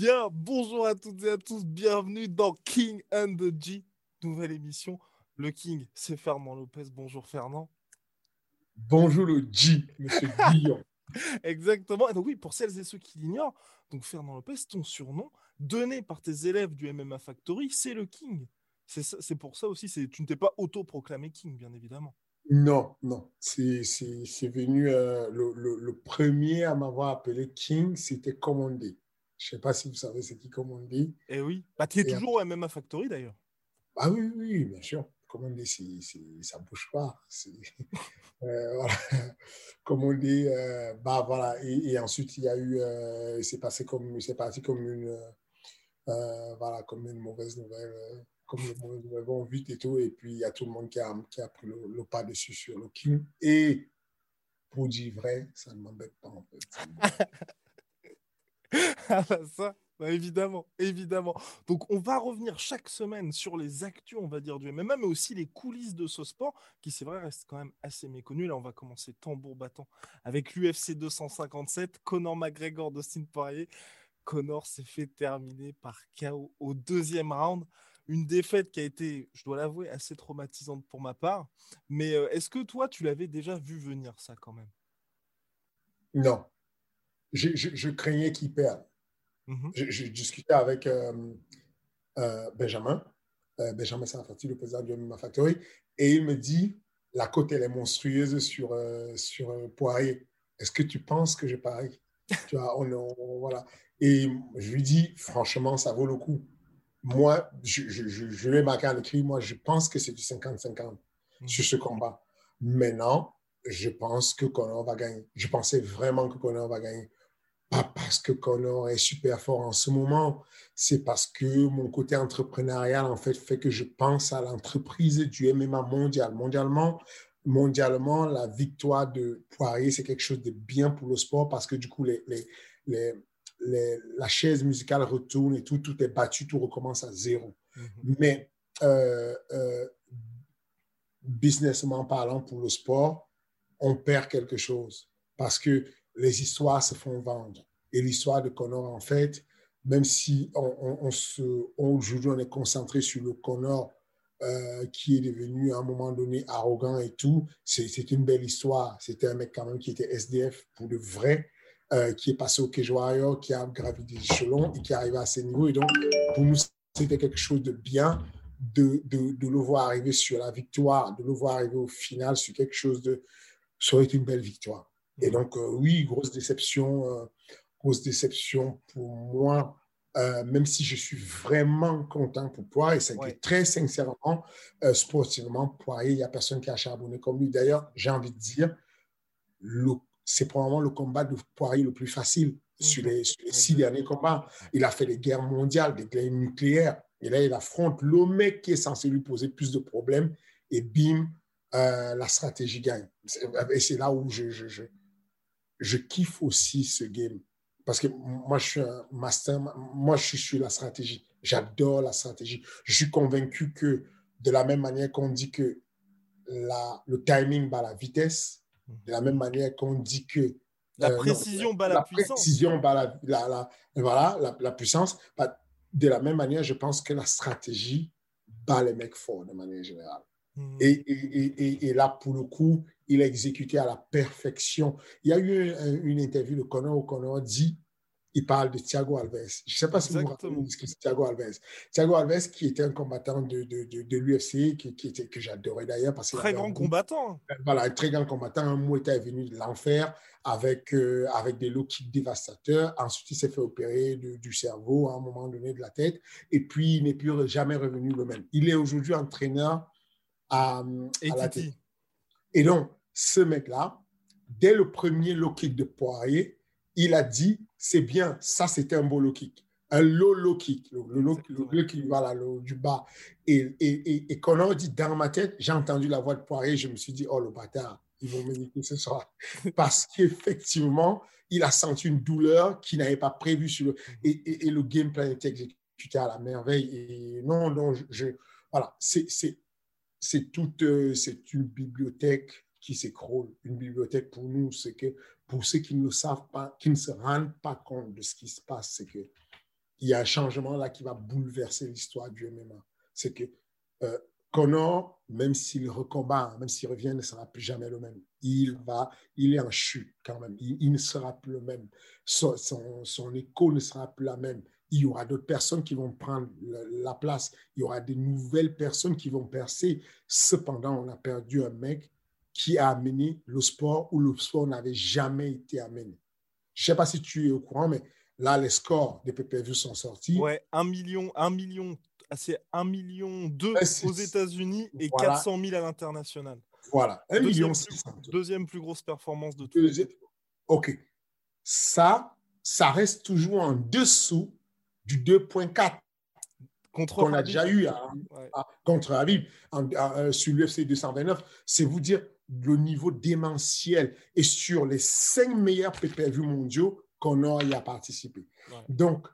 Bien, bonjour à toutes et à tous, bienvenue dans King and the G, nouvelle émission. Le King, c'est Fernand Lopez. Bonjour Fernand. Bonjour le G, monsieur Guillaume. Exactement. Et donc oui, pour celles et ceux qui l'ignorent, donc Fernand Lopez, ton surnom, donné par tes élèves du MMA Factory, c'est le King. C'est pour ça aussi, tu ne t'es pas autoproclamé King, bien évidemment. Non, non. C'est venu, euh, le, le, premier à m'avoir appelé King, c'était Commandé. Je ne sais pas si vous savez ce qui Commandé. Eh oui. Bah, tu es toujours au MMA Factory d'ailleurs. Ah oui, oui, bien sûr. Commandé, ça ne bouge pas. euh, voilà. Commandé, euh, bah voilà. Et, ensuite, il y a eu, euh, c'est passé comme, c'est parti comme une, euh, voilà, comme une mauvaise nouvelle comme une mauvaise nouvelle vont vite et tout. Et puis, il y a tout le monde qui a, qui a pris le, pas dessus sur le King. Et pour dire vrai, ça ne m'embête pas en fait. ah bah ça, évidemment, évidemment. Donc on va revenir chaque semaine sur les actus, on va dire, du MMA, mais aussi les coulisses de ce sport, qui c'est vrai reste quand même assez méconnu. Là, on va commencer tambour battant avec l'UFC 257, Conor McGregor, Dustin Poirier. Conor s'est fait terminer par KO au deuxième round. Une défaite qui a été, je dois l'avouer, assez traumatisante pour ma part. Mais euh, est-ce que toi, tu l'avais déjà vu venir, ça, quand même? Non, je, craignais qu'il perde. Mhm. Je, discutais avec euh, euh, Benjamin. Euh, Benjamin Sarfati, le président de MMA Factory, et il me dit la côte, elle est monstrueuse sur, sur Poirier. Est-ce que tu penses que je parie? Tu vois, on, voilà. Et je lui dis, franchement, ça vaut le coup. Moi, je, je, je, l'ai marqué en écrit, moi, je pense que c'est du 50-50 mhm. sur ce combat. Maintenant, je pense que Conor va gagner. Je pensais vraiment que Conor va gagner pas parce que Connor est super fort en ce moment, c'est parce que mon côté entrepreneurial, en fait, fait que je pense à l'entreprise du MMA mondial. Mondialement, mondialement, la victoire de Poirier, c'est quelque chose de bien pour le sport parce que du coup, les, les, les, la chaise musicale retourne et tout, tout est battu, tout recommence à zéro. Mm-hmm. Mais euh, euh, businessment parlant, pour le sport, on perd quelque chose parce que les histoires se font vendre. Et l'histoire de Connor, en fait, même si on, se, aujourd'hui on est concentré sur le Connor euh, qui est devenu à un moment donné arrogant et tout, c'est une belle histoire. C'était un mec quand même qui était SDF pour de vrai, euh, qui est passé au Cage qui a gravi des échelons et qui est arrivé à ces niveaux. Et donc, pour nous, c'était quelque chose de bien de, de, de, le voir arriver sur la victoire, de le voir arriver au final sur quelque chose de... Ça aurait été une belle victoire. Et donc, euh, oui, grosse déception, euh, grosse déception pour moi, euh, même si je suis vraiment content pour Poirier, et c'est très sincèrement, sportivement, Poirier, il n'y a personne qui a charbonné comme lui. D'ailleurs, j'ai envie de dire, c'est probablement le combat de Poirier le plus facile sur, les, six derniers combats. Il a fait des guerres mondiales, des guerres nucléaires, et là, il affronte le mec qui est censé lui poser plus de problèmes, et bim, la stratégie gagne. Et c'est là où je, je, je je kiffe aussi ce game. Parce que moi, je suis un master, moi, je suis sur la stratégie. J'adore la stratégie. Je suis convaincu que de la même manière qu'on dit que la, le timing bat la vitesse, de la même manière qu'on dit que la euh, précision bat la, puissance. Précision bat la, la, voilà, la, puissance. Bah, de la même manière, je pense que la stratégie bat les mecs forts de manière générale. Et, et, et, et, là, pour le coup, il a exécuté à la perfection. Il y a eu une interview de Conor où Conor dit il parle de Thiago Alves. Je ne sais pas si vous vous rappelez ce que c'est Thiago Alves. Thiago Alves, qui était un combattant de, de, de, l'UFC, qui, qui, était, que j'adorais d'ailleurs. parce Très grand combattant. Voilà, un très grand combattant. Un mot était venu de l'enfer avec, euh, avec des low kicks dévastateurs. Ensuite, il s'est fait opérer du cerveau à un moment donné de la tête. Et puis, il n'est plus jamais revenu le même. Il est aujourd'hui entraîneur à, à la tête. Et donc, ce mec-là, dès le premier low kick de Poirier, il a dit, c'est bien, ça c'était un beau low kick. Un low low kick, le, low, kick, voilà, du bas. Et, et, et, quand on dit dans ma tête, j'ai entendu la voix de Poirier, je me suis dit, oh le bâtard, ils vont me niquer ce soir. Parce qu'effectivement, il a senti une douleur qu'il n'avait pas prévue sur le. Mm-hmm. Et, et, le game plan était exécuté à la merveille. Et non, non, je. voilà, c'est toute. Euh, c'est une bibliothèque qui s'écroule. Une bibliothèque pour nous, c'est que pour ceux qui ne savent pas, qui ne se rendent pas compte de ce qui se passe, c'est qu'il y a un changement là qui va bouleverser l'histoire du MMA. C'est que euh, Connor, même s'il recombat, même s'il revient, ne sera plus jamais le même. Il va, il est en chute quand même. Il, ne sera plus le même. Son, son, écho ne sera plus la même. Il y aura d'autres personnes qui vont prendre la place. Il y aura des nouvelles personnes qui vont percer. Cependant, on a perdu un mec qui a amené le sport où le sport n'avait jamais été amené. Je ne sais pas si tu es au courant, mais là, les scores des PPV sont sortis. Ouais, 1 million, 1 million, c'est 1 million 2 aux États-Unis et 400 000 à l'international. Voilà, 1 million Deuxième plus grosse performance de tout. Ok. Ça, ça reste toujours en dessous du 2.4 contre qu'on a déjà eu contre Habib euh, sur l'UFC 229. C'est vous dire le niveau démentiel et sur les cinq meilleurs PPV mondiaux qu'on a y a participé. Donc,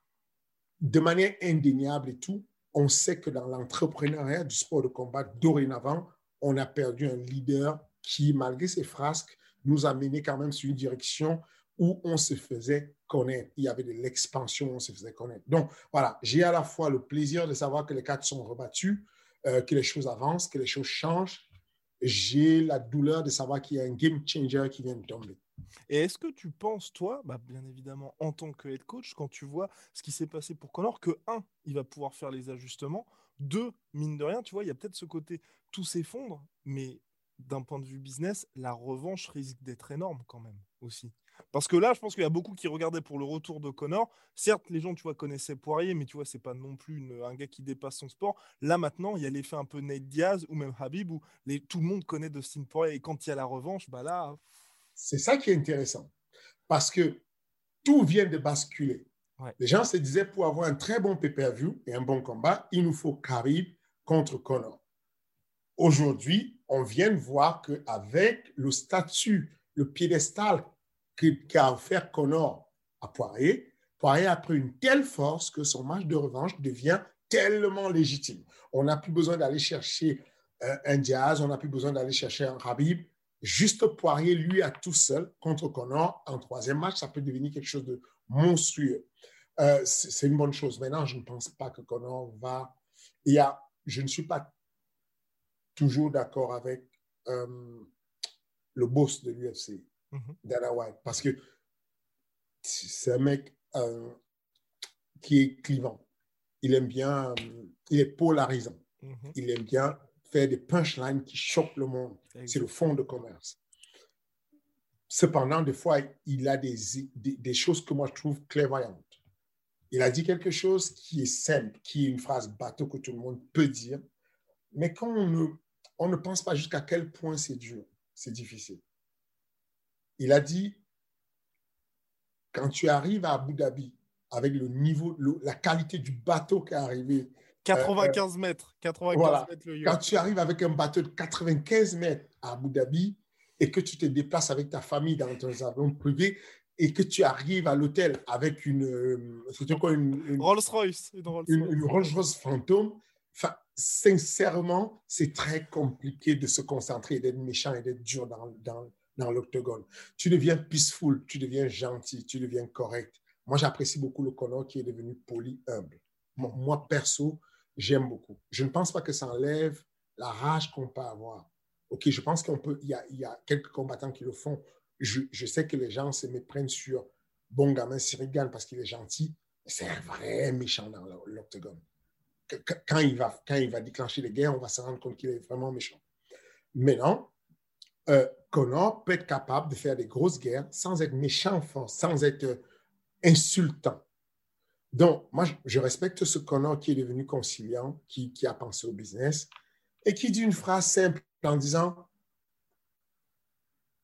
de manière indéniable et tout, on sait que dans l'entrepreneuriat du sport de combat, dorénavant, on a perdu un leader qui, malgré ses frasques, nous a mené quand même sur une direction où on se faisait connaître. Il y avait de l'expansion, on se faisait connaître. Donc, voilà, j'ai à la fois le plaisir de savoir que les cartes sont rebattues, euh, que les choses avancent, que les choses changent, j'ai la douleur de savoir qu'il y a un game changer qui vient de tomber. Et est-ce que tu penses, toi, bah, bien évidemment, en tant que head coach, quand tu vois ce qui s'est passé pour Connor, que un, il va pouvoir faire les ajustements, deux, mine de rien, tu vois, il y a peut-être ce côté tout s'effondre, mais d'un point de vue business, la revanche risque d'être énorme quand même aussi. Parce que là, je pense qu'il y a beaucoup qui regardaient pour le retour de Connor. Certes, les gens, tu vois, connaissaient Poirier, mais tu vois, c'est pas non plus un gars qui dépasse son sport. Là, maintenant, il y a l'effet un peu Nate Diaz ou même Habib où les, tout le monde connaît Dustin Poirier. Et quand il y a la revanche, bah là. C'est ça qui est intéressant. Parce que tout vient de basculer. Les gens se disaient pour avoir un très bon pay-per-view et un bon combat, il nous faut Khabib contre Connor. Aujourd'hui, on vient de voir qu'avec le statut, le piédestal qu'a offert Connor à Poirier, Poirier a pris une telle force que son match de revanche devient tellement légitime. On n'a plus besoin d'aller chercher euh, un Diaz, on n'a plus besoin d'aller chercher un Rabib. Juste Poirier, lui, à tout seul, contre Connor, en troisième match, ça peut devenir quelque chose de monstrueux. Euh, c'est une bonne chose. Maintenant, je ne pense pas que Connor va... Il y a, je ne suis pas toujours d'accord avec euh, le boss de l'UFC. Mhm. Dana White. Parce que c'est un mec euh, qui est clivant. Il aime bien, euh, il est polarisant. Mhm. Il aime bien faire des punchlines qui choquent le monde. C'est le fond de commerce. Cependant, des fois, il a des, des, choses que moi je trouve clairvoyantes. Il a dit quelque chose qui est simple, qui est une phrase bateau que tout le monde peut dire, mais quand on ne, on ne pense pas jusqu'à quel point c'est dur, c'est difficile. Il a dit, quand tu arrives à Abu Dhabi, avec le niveau, la qualité du bateau qui est arrivé. 95 euh, euh, mètres. 95 mètres le Quand tu arrives avec un bateau de 95 mètres à Abu Dhabi et que tu te déplaces avec ta famille dans ton avion privé et que tu arrives à l'hôtel avec une, euh, une, Rolls-Royce. Une, Rolls-Royce fantôme. Enfin, sincèrement, c'est très compliqué de se concentrer, d'être méchant et d'être dur dans, dans, dans l'octogone. Tu deviens peaceful, tu deviens gentil, tu deviens correct. Moi, j'apprécie beaucoup le Connor qui est devenu poli, humble. Moi, perso, j'aime beaucoup. Je ne pense pas que ça enlève la rage qu'on peut avoir. OK, je pense qu'on peut, il y a, quelques combattants qui le font. Je, sais que les gens se méprennent sur bon gamin Cyril Gann parce qu'il est gentil. C'est un vrai méchant dans l'octogone. Quand il, va, quand il va déclencher les guerres, on va se rendre compte qu'il est vraiment méchant. Maintenant, euh, Connor peut être capable de faire des grosses guerres sans être méchant, sans être euh, insultant. Donc, moi, je respecte ce Connor qui est devenu conciliant, qui, qui a pensé au business et qui dit une phrase simple en disant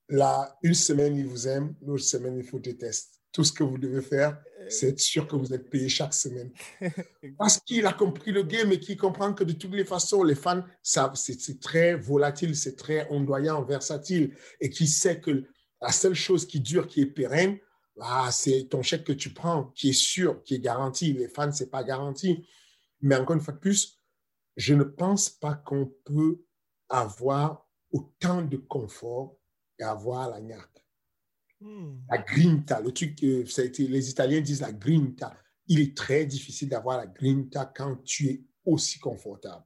Là, une semaine, il vous aime, l'autre semaine, il vous déteste. Tout ce que vous devez faire. C'est sûr que vous êtes payé chaque semaine. Parce qu'il a compris le game et qu'il comprend que de toutes les façons, les fans, c'est très volatile, c'est très ondoyant, versatile, et qui sait que la seule chose qui dure, qui est pérenne, ah, c'est ton chèque que tu prends, qui est sûr, qui est garanti. Les fans, ce n'est pas garanti. Mais encore une fois de plus, je ne pense pas qu'on peut avoir autant de confort et avoir la gnaque. Hmm. La grinta, le truc été, les Italiens disent la grinta. Il est très difficile d'avoir la grinta quand tu es aussi confortable.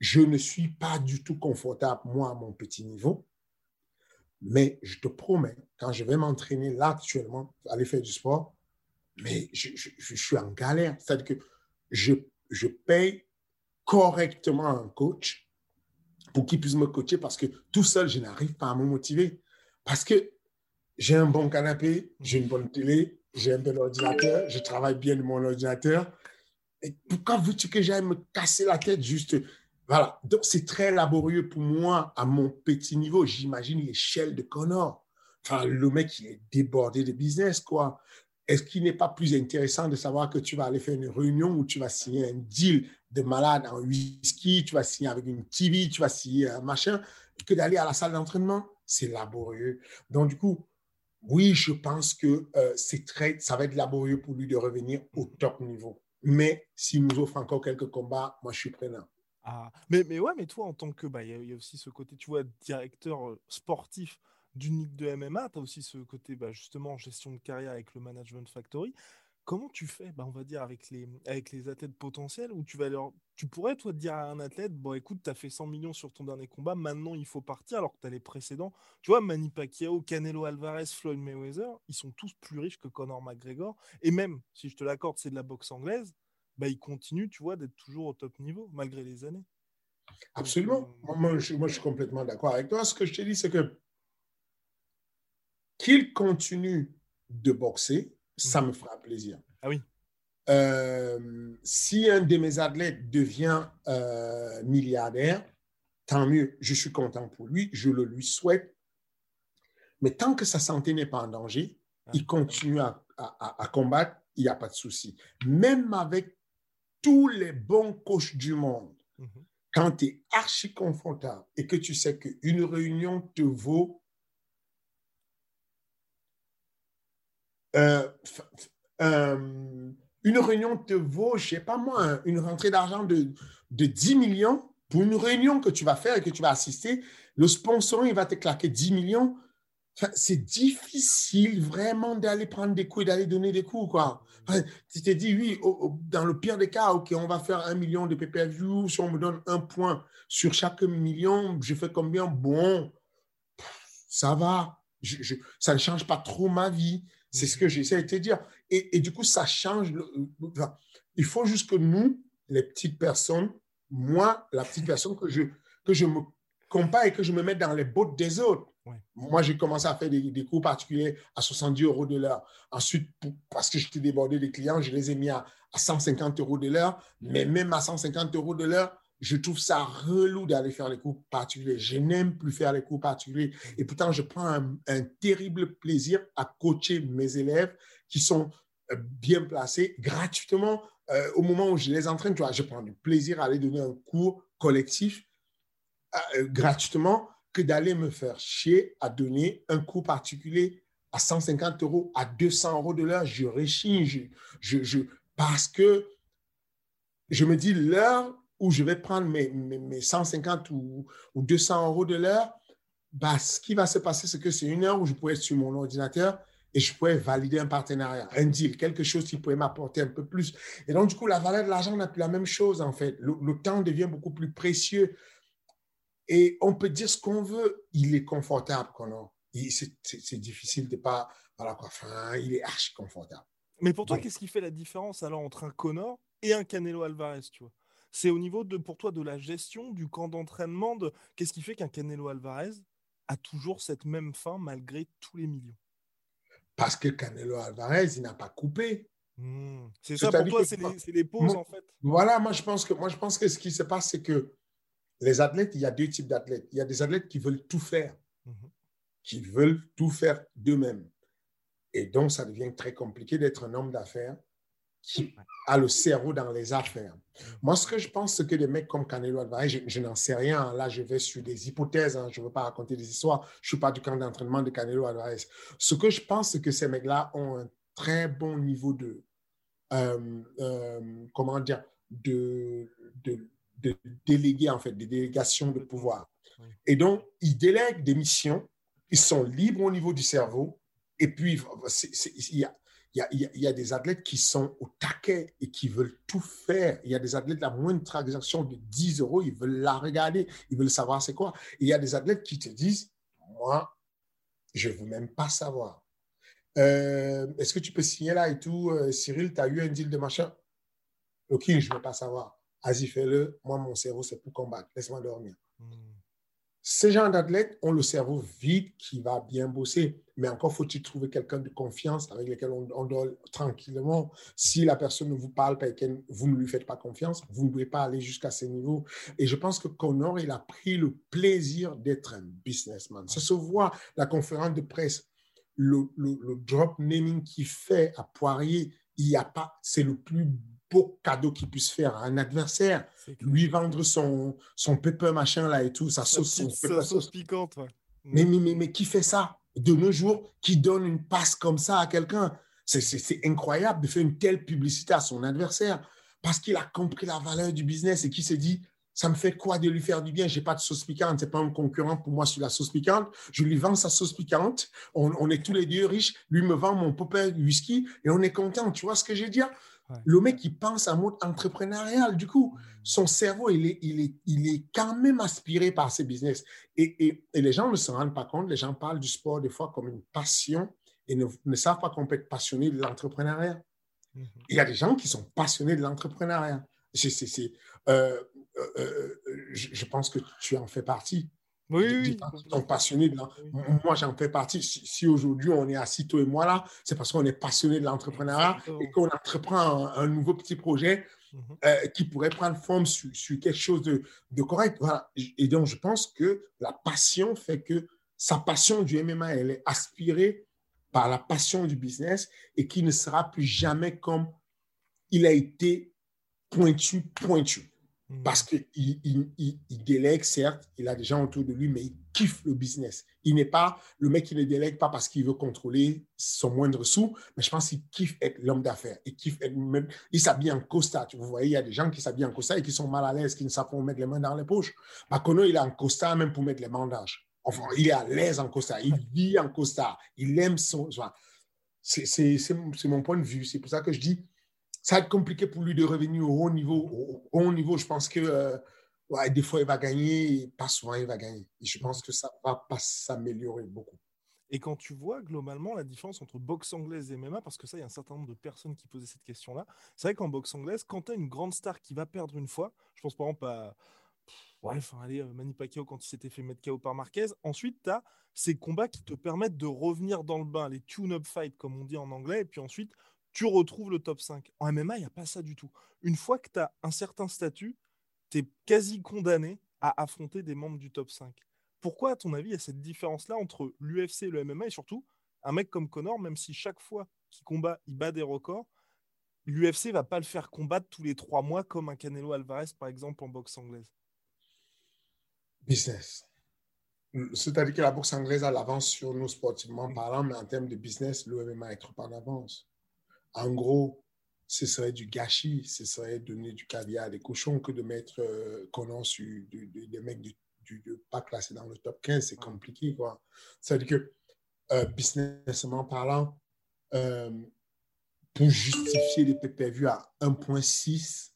Je ne suis pas du tout confortable, moi, à mon petit niveau. Mais je te promets, quand je vais m'entraîner là actuellement, aller faire du sport, mais je, je suis en galère. C'est-à-dire que je, je paye correctement un coach pour qu'il puisse me coacher parce que tout seul, je n'arrive pas à me motiver. Parce que j'ai un bon canapé, j'ai une bonne télé, j'ai un bon ordinateur, je travaille bien de mon ordinateur. Et pourquoi veux-tu que j'aille me casser la tête juste Voilà. Donc, c'est très laborieux pour moi à mon petit niveau. J'imagine l'échelle de Connor. Enfin, le mec, il est débordé de business, quoi. Est-ce qu'il n'est pas plus intéressant de savoir que tu vas aller faire une réunion où tu vas signer un deal de malade en whisky, tu vas signer avec une TV, tu vas signer un machin, que d'aller à la salle d'entraînement? C'est laborieux. Donc, du coup, oui, je pense que euh, c'est très, ça va être laborieux pour lui de revenir au top niveau. Mais s'il nous offre encore quelques combats, moi, je suis prenant. Ah, mais, mais ouais, mais toi, en tant que, bah, aussi ce côté, tu vois, directeur euh, sportif d'une ligue de MMA, tu as aussi ce côté, bah, justement, gestion de carrière avec le Management Factory. Comment tu fais, bah, on va dire, avec les, avec les athlètes potentiels, où tu vas leur, tu pourrais, toi, dire à un athlète, bon, écoute, tu as fait 100 millions sur ton dernier combat, maintenant il faut partir, alors que tu as les précédents. Tu vois, Manny Pacquiao, Canelo Alvarez, Floyd Mayweather, ils sont tous plus riches que Conor McGregor. Et même, si je te l'accorde, c'est de la boxe anglaise, bah, ils continuent, tu vois, d'être toujours au top niveau, malgré les années. Absolument. Euh, moi, je, moi, je suis complètement d'accord avec toi. Ce que je te dis, c'est que qu'il continue de boxer, ça me fera plaisir. Ah oui. Euh, si un de mes athlètes devient euh, milliardaire, tant mieux, je suis content pour lui, je le lui souhaite. Mais tant que sa santé n'est pas en danger, ah. il continue à, combattre, il n'y a pas de souci. Même avec tous les bons coachs du monde, mhm. quand tu es archi confortable et que tu sais qu'une réunion te vaut Euh, euh, une réunion te vaut, je sais pas moi, une rentrée d'argent de, de 10 millions pour une réunion que tu vas faire et que tu vas assister. Le sponsor, il va te claquer 10 millions. c'est difficile vraiment d'aller prendre des coups et d'aller donner des coups. Quoi. tu t'es dit, oui, dans le pire des cas, OK, on va faire un million de PPV. Si on me donne un point sur chaque million, je fais combien? Bon, ça va. ça ne change pas trop ma vie. C'est ce que j'essaie de te dire. Et, du coup, ça change. il faut juste que nous, les petites personnes, moi, la petite personne, que je, que je me compare et que je me mette dans les bottes des autres. Moi, j'ai commencé à faire des, cours particuliers à 70 euros de l'heure. Ensuite, parce que j'étais débordé des clients, je les ai mis à, à 150 euros de l'heure. Mais même à 150 euros de l'heure, je trouve ça relou d'aller faire les cours particuliers. Je n'aime plus faire les cours particuliers. Et pourtant, je prends un, terrible plaisir à coacher mes élèves qui sont euh, bien placés gratuitement. Euh, au moment où je les entraîne, tu vois, je prends du plaisir à aller donner un cours collectif euh, gratuitement que d'aller me faire chier à donner un cours particulier à 150 euros, à 200 euros de l'heure. Je réchigne je, je, parce que je me dis l'heure où je vais prendre mes, mes, 150 ou, ou, 200 euros de l'heure, bah, ce qui va se passer, c'est que c'est une heure où je pourrais être sur mon ordinateur et je pourrais valider un partenariat, un deal, quelque chose qui pourrait m'apporter un peu plus. Et donc, du coup, la valeur de l'argent n'a plus la même chose, en fait. Le, le, temps devient beaucoup plus précieux. Et on peut dire ce qu'on veut, il est confortable, Connor. c'est difficile de pas. Voilà quoi. Enfin, il est archi confortable. Mais pour toi, qu'est-ce qui fait la différence alors entre un Connor et un Canelo Alvarez, tu vois? C'est au niveau de, pour toi, de la gestion, du camp d'entraînement, de qu'est-ce qui fait qu'un Canelo Alvarez a toujours cette même fin malgré tous les millions? Parce que Canelo Alvarez, il n'a pas coupé. Hmm. C'est ça pour toi, c'est les, pauses en fait? Voilà, moi je pense que moi je pense que ce qui se passe, c'est que les athlètes, il y a deux types d'athlètes. Il y a des athlètes qui veulent tout faire, mhm. qui veulent tout faire d'eux-mêmes. Et donc, ça devient très compliqué d'être un homme d'affaires qui a le cerveau dans les affaires. Moi, ce que je pense, c'est que des mecs comme Canelo Alvarez, je, n'en sais rien. Là, je vais sur des hypothèses. Hein. je ne veux pas raconter des histoires. Je ne suis pas du camp d'entraînement de Canelo Alvarez. Ce que je pense, c'est que ces mecs-là ont un très bon niveau de, euh, euh, comment dire, de, de, de déléguer, en fait, des délégations de pouvoir. Et donc, ils délèguent des missions. Ils sont libres au niveau du cerveau. Et puis, il y a, il y, a, des athlètes qui sont au taquet et qui veulent tout faire. Il y a des athlètes, la moindre transaction de 10 euros, ils veulent la regarder, ils veulent savoir c'est quoi. Et il y a des athlètes qui te disent, moi, je ne veux même pas savoir. Euh, est-ce que tu peux signer là et tout? Euh, Cyril, tu as eu un deal de machin? Ok, je ne veux pas savoir. Vas-y, fais-le. Moi, mon cerveau, c'est pour combattre. Laisse-moi dormir. Hmm. Ces gens d'athlètes ont le cerveau vide qui va bien bosser, mais encore faut-il trouver quelqu'un de confiance avec lequel on, dort tranquillement. Si la personne ne vous parle pas et que vous ne lui faites pas confiance, vous ne pouvez pas aller jusqu'à ce niveau. Et je pense que Connor, il a pris le plaisir d'être un businessman. Ça se voit, la conférence de presse, le, le, le drop naming qu'il fait à Poirier, il n'y a pas, c'est le plus beau cadeau qu'il puisse faire à un adversaire. Lui vendre son, son pepper machin là et tout, sa sauce, sauce piquante. Mais, mais, mais, qui fait ça de nos jours, qui donne une passe comme ça à quelqu'un? C'est incroyable de faire une telle publicité à son adversaire parce qu'il a compris la valeur du business et qui se dit ça me fait quoi de lui faire du bien? J'ai pas de sauce piquante, c'est pas un concurrent pour moi sur la sauce piquante. Je lui vends sa sauce piquante. On, on est tous les deux riches. Lui me vend mon popper whisky et on est content. Tu vois ce que je veux dire? Le mec, il pense à mode entrepreneurial. Du coup, son cerveau, il est, il est, il est quand même aspiré par ses business. Et, et, et les gens ne se rendent pas compte. Les gens parlent du sport des fois comme une passion et ne, ne savent pas qu'on peut être passionné de l'entrepreneuriat. Mhm. Il y a des gens qui sont passionnés de l'entrepreneuriat. Euh, euh, euh, je, je, pense que tu en fais partie. Oui, sont passionnés de Moi, j'en fais partie. Si, aujourd'hui on est assis, toi et moi là, c'est parce qu'on est passionné de l'entrepreneuriat et qu'on entreprend un, nouveau petit projet mhm. euh, qui pourrait prendre forme sur, quelque chose de, de, correct. Voilà. Et donc, je pense que la passion fait que sa passion du MMA, elle est aspirée par la passion du business et qui ne sera plus jamais comme il a été pointu, pointu. Parce qu'il il, il, délègue, certes, il a des gens autour de lui, mais il kiffe le business. Il n'est pas le mec qui ne délègue pas parce qu'il veut contrôler son moindre sou, mais je pense qu'il kiffe être l'homme d'affaires. Il kiffe même, il s'habille en costard. Vous voyez, il y a des gens qui s'habillent en costard et qui sont mal à l'aise, qui ne savent pas mettre les mains dans les poches. Makono, il est en costard même pour mettre les bandages. Enfin, il est à l'aise en costard. Il vit en costard. Il aime son. C'est mon point de vue. C'est pour ça que je dis, ça va être compliqué pour lui de revenir au haut niveau. Au haut niveau, je pense que euh, des fois, il va gagner, pas souvent, il va gagner. Et je pense que ça ne va pas s'améliorer beaucoup. Et quand tu vois globalement la différence entre boxe anglaise et MMA, parce que ça, il y a un certain nombre de personnes qui posaient cette question-là, c'est vrai qu'en boxe anglaise, quand tu as une grande star qui va perdre une fois, je pense par exemple à ouais, enfin, allez, euh, Manny Pacquiao quand il s'était fait mettre KO par Marquez, ensuite tu as ces combats qui te permettent de revenir dans le bain, les tune-up fights comme on dit en anglais, et puis ensuite tu retrouves le top 5. En MMA, il n'y a pas ça du tout. Une fois que tu as un certain statut, tu es quasi condamné à affronter des membres du top 5. Pourquoi, à ton avis, il y a cette différence-là entre l'UFC et le MMA et surtout un mec comme Connor, même si chaque fois qu'il combat, il bat des records, l'UFC va pas le faire combattre tous les trois mois comme un Canelo Alvarez, par exemple, en boxe anglaise? Business. C'est-à-dire que la boxe anglaise a l'avance sur nous sportivement parlant, mais en termes de business, le MMA est trop en avance. En gros, ce serait du gâchis, ce serait donner du caviar à des cochons que de mettre euh, sur des mecs du, pas classés dans le top 15. C'est compliqué, quoi. C'est-à-dire que, euh, businessment parlant, euh, pour justifier les PPV à 1.6,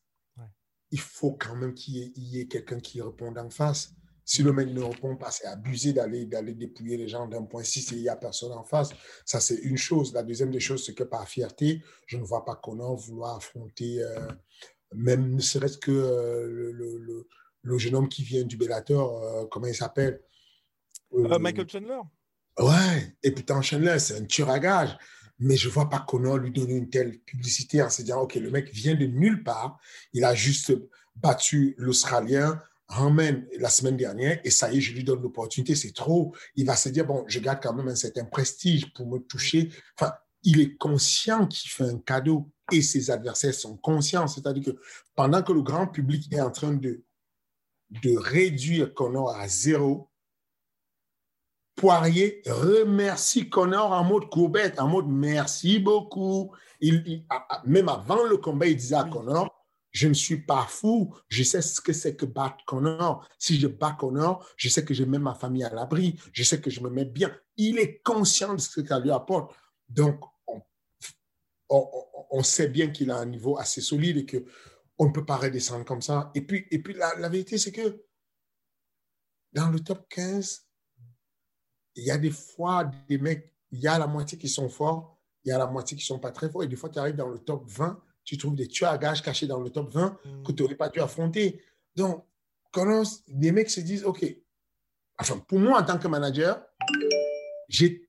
il faut quand même qu'il y ait, quelqu'un qui réponde en face. Si le mec ne répond pas, c'est abusé d'aller d'aller dépouiller les gens d'un point. Si il n'y a personne en face, ça c'est une chose. La deuxième des choses, c'est que par fierté, je ne vois pas Connor vouloir affronter, euh, même ne serait-ce que euh, le, le, le, jeune homme qui vient du Bellator, euh, comment il s'appelle? Michael Chandler. Ouais, et putain, Chandler, c'est un tueur à gage mais je ne vois pas Connor lui donner une telle publicité en se disant, OK, le mec vient de nulle part, il a juste battu l'Australien, ramène la semaine dernière, et ça y est, je lui donne l'opportunité, c'est trop. Il va se dire, bon, je garde quand même un certain prestige pour me toucher. Enfin, il est conscient qu'il fait un cadeau et ses adversaires sont conscients. C'est-à-dire que pendant que le grand public est en train de, de réduire Connor à zéro, Poirier remercie Connor en mode courbette, en mode merci beaucoup. Il, même avant le combat, il disait à Connor, je ne suis pas fou, je sais ce que c'est que battre Connor. Si je bats Connor, je sais que je mets ma famille à l'abri, je sais que je me mets bien. Il est conscient de ce que ça lui apporte. Donc, on, sait bien qu'il a un niveau assez solide et que on ne peut pas redescendre comme ça. Et puis, et puis la, la vérité, c'est que dans le top 15, il y a des fois des mecs, il y a la moitié qui sont forts, il y a la moitié qui ne sont pas très forts. Et des fois, tu arrives dans le top 20, tu trouves des tueurs à gages cachés dans le top 20 mm. que tu n'aurais pas dû affronter. Donc, quand des mecs se disent, OK, enfin, pour moi, en tant que manager, j'ai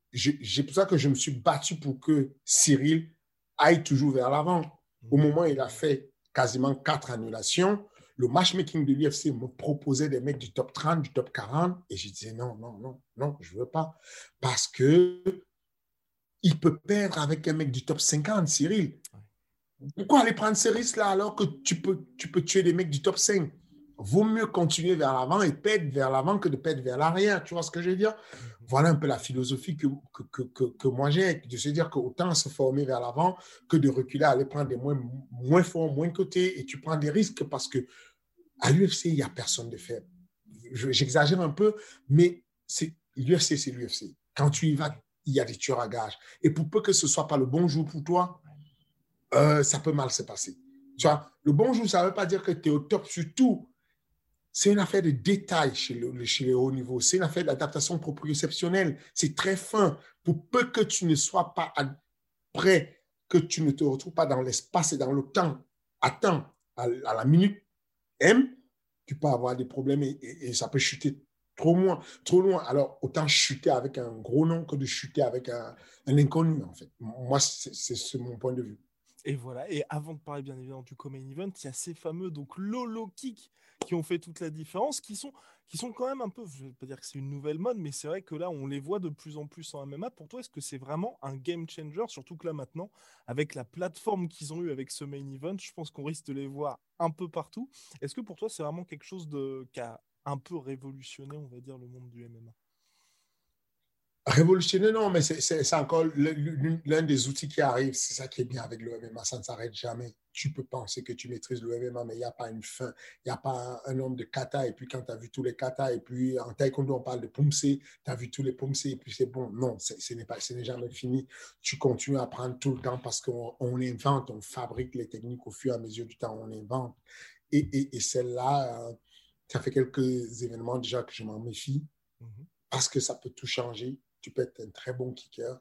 pour ça que je me suis battu pour que Cyril aille toujours vers l'avant. Au mm. moment où il a fait quasiment quatre annulations, le matchmaking de l'UFC me proposait des mecs du top 30, du top 40, et je disais non, non, non, non, je ne veux pas. Parce que il peut perdre avec un mec du top 50, Cyril. Pourquoi aller prendre ce risque-là alors que tu peux, tu peux tuer des mecs du top 5 Vaut mieux continuer vers l'avant et perdre vers l'avant que de perdre vers l'arrière. Tu vois ce que je veux dire? Voilà un peu la philosophie que, que, que, que moi j'ai, de se dire qu'autant se former vers l'avant que de reculer, aller prendre des moins, moins forts, moins côtés, et tu prends des risques parce que à l'UFC, il n'y a personne de faible. J'exagère un peu, mais l'UFC, c'est l'UFC. Quand tu y vas, il y a des tueurs à gages. Et pour peu que ce ne soit pas le bon jour pour toi, euh, ça peut mal se passer. Tu vois, le bon jour, ça ne veut pas dire que tu es au top sur tout. C'est une affaire de détail chez, le, chez les hauts niveaux. C'est une affaire d'adaptation proprioceptionnelle. C'est très fin. Pour peu que tu ne sois pas prêt, que tu ne te retrouves pas dans l'espace et dans le temps, attends, à la minute M, tu peux avoir des problèmes et, ça peut chuter trop loin, trop loin. Alors, autant chuter avec un gros nom que de chuter avec un, inconnu, en fait. Moi, c'est mon point de vue. Et voilà. Et avant de parler, bien évidemment, du Common Event, il y a ces fameux donc Lolo Kick qui ont fait toute la différence, qui sont, qui sont quand même un peu, je ne vais pas dire que c'est une nouvelle mode, mais c'est vrai que là, on les voit de plus en plus en MMA. Pour toi, est-ce que c'est vraiment un game changer? Surtout que là, maintenant, avec la plateforme qu'ils ont eu avec ce main event, je pense qu'on risque de les voir un peu partout. Est-ce que pour toi, c'est vraiment quelque chose de, qui a un peu révolutionné, on va dire, le monde du MMA Révolutionner, non, mais c'est encore l'un des outils qui arrive. C'est ça qui est bien avec le MMA, ça ne s'arrête jamais. Tu peux penser que tu maîtrises le MMA, mais il n'y a pas une fin, il n'y a pas un, nombre de katas. Et puis quand tu as vu tous les katas, et puis en taekwondo, on parle de pumse, tu as vu tous les pumse, et puis c'est bon. Non, ce n'est jamais fini. Tu continues à apprendre tout le temps parce qu'on invente, on fabrique les techniques au fur et à mesure du temps, on invente. Et, et, celle-là, euh, ça fait quelques événements déjà que je m'en méfie mm-hmm. parce que ça peut tout changer tu peux être un très bon kicker,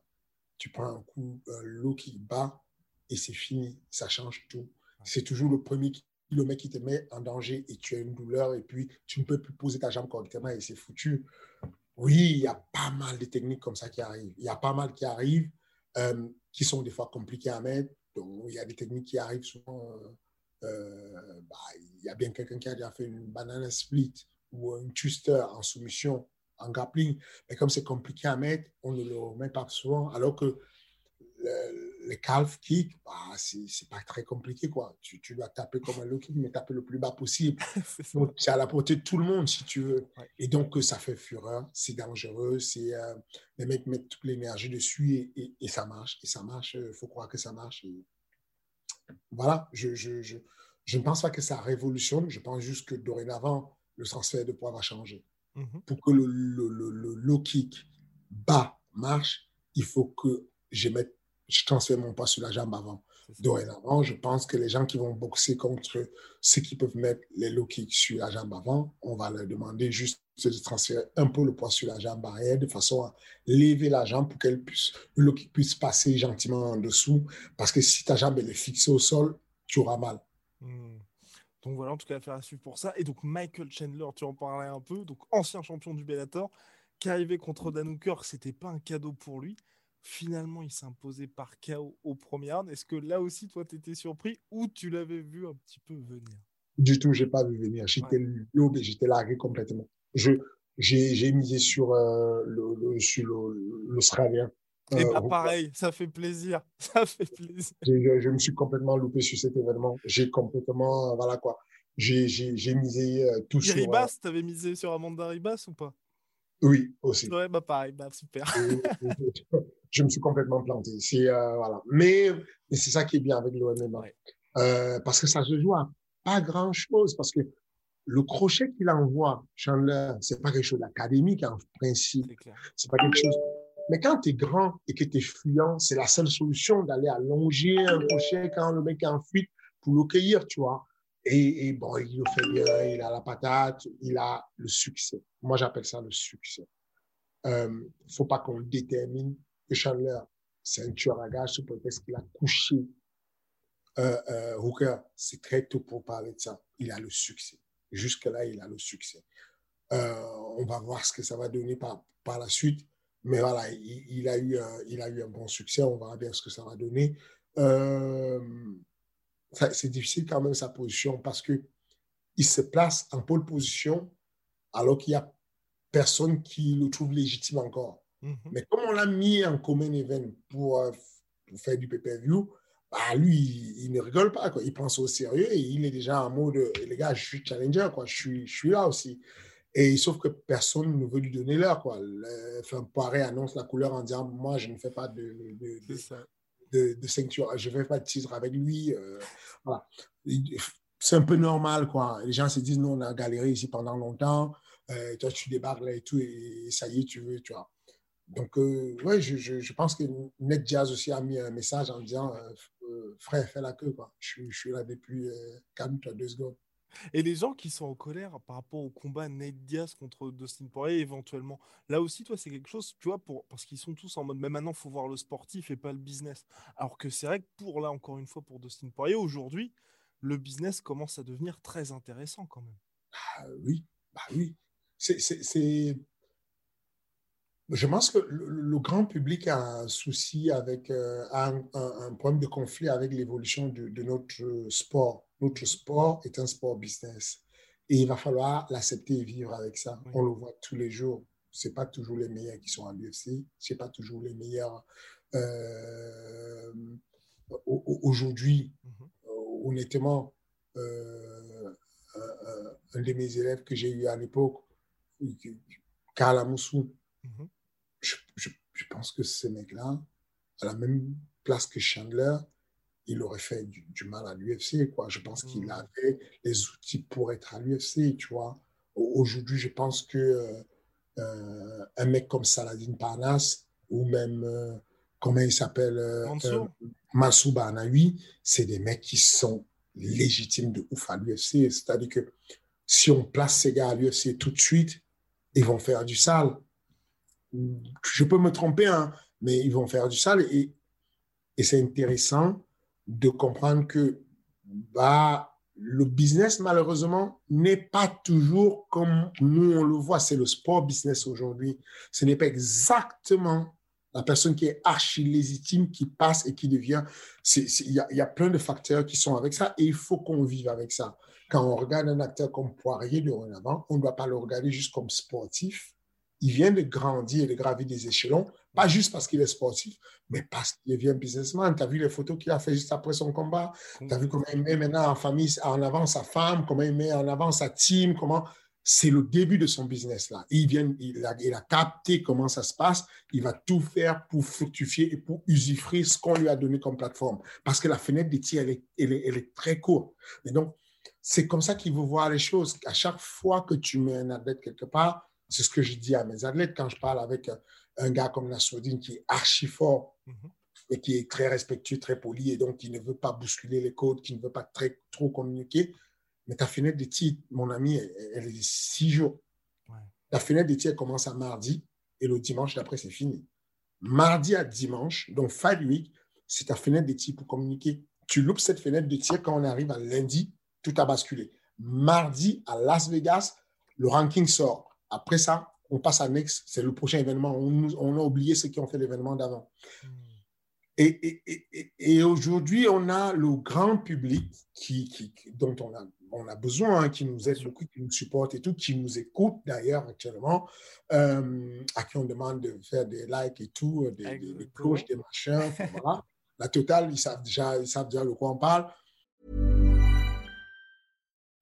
tu prends un coup, un low kick bas et c'est fini, ça change tout. C'est toujours le premier kilomètre qui te met en danger et tu as une douleur et puis tu ne peux plus poser ta jambe correctement et c'est foutu. Oui, il y a pas mal de techniques comme ça qui arrivent. Il y a pas mal qui arrivent euh, qui sont des fois compliquées à mettre. Donc, il y a des techniques qui arrivent souvent. Euh, euh, bah, il y a bien quelqu'un qui a déjà fait une banana split ou un twister en soumission en grappling. Mais comme c'est compliqué à mettre, on ne le met pas souvent. Alors que le, calf kick, bah, c'est pas très compliqué. Quoi. Tu, tu, dois taper comme un low kick, mais taper le plus bas possible. c'est à la portée de tout le monde, si tu veux. Et donc, ça fait fureur, c'est dangereux. c'est euh, les mecs mettent toute l'énergie dessus et, et, ça marche. Et ça marche, il faut croire que ça marche. Voilà, je, je, je, je ne pense pas que ça révolutionne. Je pense juste que dorénavant, le transfert de poids va changer. Mhm. Pour que le, le, le, low kick bas marche, il faut que je mette je transfère mon poids sur la jambe avant. Dorénavant, je pense que les gens qui vont boxer contre ceux qui peuvent mettre les low kicks sur la jambe avant, on va leur demander juste de transférer un peu le poids sur la jambe arrière de façon à lever la jambe pour qu'elle puisse, le low kick puisse passer gentiment en dessous. Parce que si ta jambe est fixée au sol, tu auras mal. Hmm. Donc voilà, en tout cas, affaire à suivre pour ça. Et donc Michael Chandler, tu en parlais un peu, donc ancien champion du Bellator, qui arrivait contre Dan Hooker, c'était pas un cadeau pour lui. Finalement, il imposé par KO au premier round. Est-ce que là aussi, toi, tu étais surpris ou tu l'avais vu un petit peu venir? Du tout, j'ai pas vu venir. J'étais ouais. j'étais largué complètement. Je, j'ai, misé sur, euh, le, sur l'Australien. Et euh, bah, pareil, ça fait plaisir. Ça fait plaisir. Je, me suis complètement loupé sur cet événement. J'ai complètement, voilà quoi. J'ai, misé euh, tout sur. Ribas, tu avais misé sur Amanda Ribas ou pas? Oui, aussi. Ouais, bah pareil, bah super. je me suis complètement planté. C'est, euh, voilà. Mais, mais c'est ça qui est bien avec l'OMMA. Euh, parce que ça se joue à pas grand chose. Parce que le crochet qu'il envoie, Chandler, c'est pas quelque chose d'académique en principe. C'est pas quelque chose. Mais quand tu es grand et que tu es fuyant, c'est la seule solution d'aller allonger un crochet quand le mec est en fuite pour le cueillir, tu vois. Et, bon, il le fait bien, il a la patate, il a le succès. Moi, j'appelle ça le succès. Euh, faut pas qu'on le détermine que Chandler, c'est un tueur à gage sous prétexte qu'il a couché euh, euh, Hooker. C'est très tôt pour parler de ça. Il a le succès. Jusque-là, il a le succès. Euh, on va voir ce que ça va donner par, par la suite. Mais voilà, il, il, a eu un, il a eu un bon succès. On verra bien ce que ça va donner. Euh, c'est difficile quand même sa position parce que il se place en pole position alors qu'il y a personne qui le trouve légitime encore. Mhm. Mais comme on l'a mis en common event pour, euh, pour faire du pay-per-view, bah lui, il, ne rigole pas. Quoi. Il pense au sérieux et il est déjà en mode les gars, je suis challenger, quoi. Je, suis, je suis là aussi. Et sauf que personne ne veut lui donner l'heure. Quoi. Le, enfin, Poiré annonce la couleur en disant Moi, je ne fais pas de, de, de, de, ceinture, je ne fais pas de titre avec lui. Euh, voilà. C'est un peu normal. Quoi. Les gens se disent Nous, on a galéré ici pendant longtemps. Euh, toi, tu débarques là et tout, et ça y est, tu veux, tu vois. Donc, euh, ouais, je, je, je, pense que Net Jazz aussi a mis un message en disant Frère, fais la queue, quoi. Je, je suis là depuis, calme-toi deux secondes. Et les gens qui sont en colère par rapport au combat Nate Diaz contre Dustin Poirier, éventuellement, là aussi, toi, c'est quelque chose, tu vois, pour, parce qu'ils sont tous en mode, mais maintenant, il faut voir le sportif et pas le business. Alors que c'est vrai que pour, là, encore une fois, pour Dustin Poirier, aujourd'hui, le business commence à devenir très intéressant quand même. Ah, oui, bah oui. C'est je pense que le, grand public a un souci avec, euh, un, problème de conflit avec l'évolution de, notre sport. Notre sport est un sport business. Et il va falloir l'accepter et vivre avec ça. On le voit tous les jours. Ce pas toujours les meilleurs qui sont à l'UFC. Ce pas toujours les meilleurs. Euh, aujourd'hui, mhm. euh, honnêtement, un de mes élèves que j'ai eu à l'époque, Karl Amoussou, mhm je, pense que ce mec-là, à la même place que Chandler, il aurait fait du, mal à l'UFC, quoi. Je pense qu'il mm. avait les outils pour être à l'UFC, tu vois. Aujourd'hui, je pense que euh, euh, un mec comme Saladin Parnas ou même, euh, comment il s'appelle, Mansou Banawi, c'est des mecs qui sont légitimes de ouf à l'UFC. C'est-à-dire que si on place ces gars à l'UFC tout de suite, ils vont faire du sale je peux me tromper, hein, mais ils vont faire du sale. Et, c'est intéressant de comprendre que bah, le business, malheureusement, n'est pas toujours comme nous, on le voit. C'est le sport business aujourd'hui. Ce n'est pas exactement la personne qui est archi légitime qui passe et qui devient. Il y, a plein de facteurs qui sont avec ça et il faut qu'on vive avec ça. Quand on regarde un acteur comme Poirier de avant, on ne doit pas le regarder juste comme sportif, il vient de grandir et de gravir des échelons, pas juste parce qu'il est sportif, mais parce qu'il devient businessman. Tu as vu les photos qu'il a fait juste après son combat? Tu as vu comment il met maintenant en avant sa femme, comment il met en avant sa team, comment. C'est le début de son business là. Il, vient, il, a, capté comment ça se passe. Il va tout faire pour fructifier et pour usufruire ce qu'on lui a donné comme plateforme. Parce que la fenêtre de tir, elle est, elle est, elle est très courte. Et donc, c'est comme ça qu'il veut voir les choses. À chaque fois que tu mets un athlète quelque part, c'est ce que je dis à mes athlètes quand je parle avec un gars comme Nassoudine qui est archi fort. Mhm. mais qui est très respectueux, très poli, et donc qui ne veut pas bousculer les codes, qui ne veut pas très, trop communiquer. Mais ta fenêtre de tir, mon ami, elle, est de six jours. La fenêtre de tir commence à mardi, et le dimanche d'après, c'est fini. Mardi à dimanche, donc five week, c'est ta fenêtre de tir pour communiquer. Tu loupes cette fenêtre de tir quand on arrive à lundi, tout a basculé. Mardi à Las Vegas, le ranking sort. Après ça, on passe à Next, c'est le prochain événement. On, a oublié ceux qui ont fait l'événement d'avant. Hmm. Et, et, aujourd'hui, on a le grand public qui, qui, dont on a, on a besoin, hein, qui nous aide beaucoup, qui nous supporte et tout, qui nous écoute d'ailleurs actuellement, euh, à qui on demande de faire des likes et tout, des, des, cloches, des machins. voilà. La totale, ils savent, déjà, ils savent déjà de quoi on parle.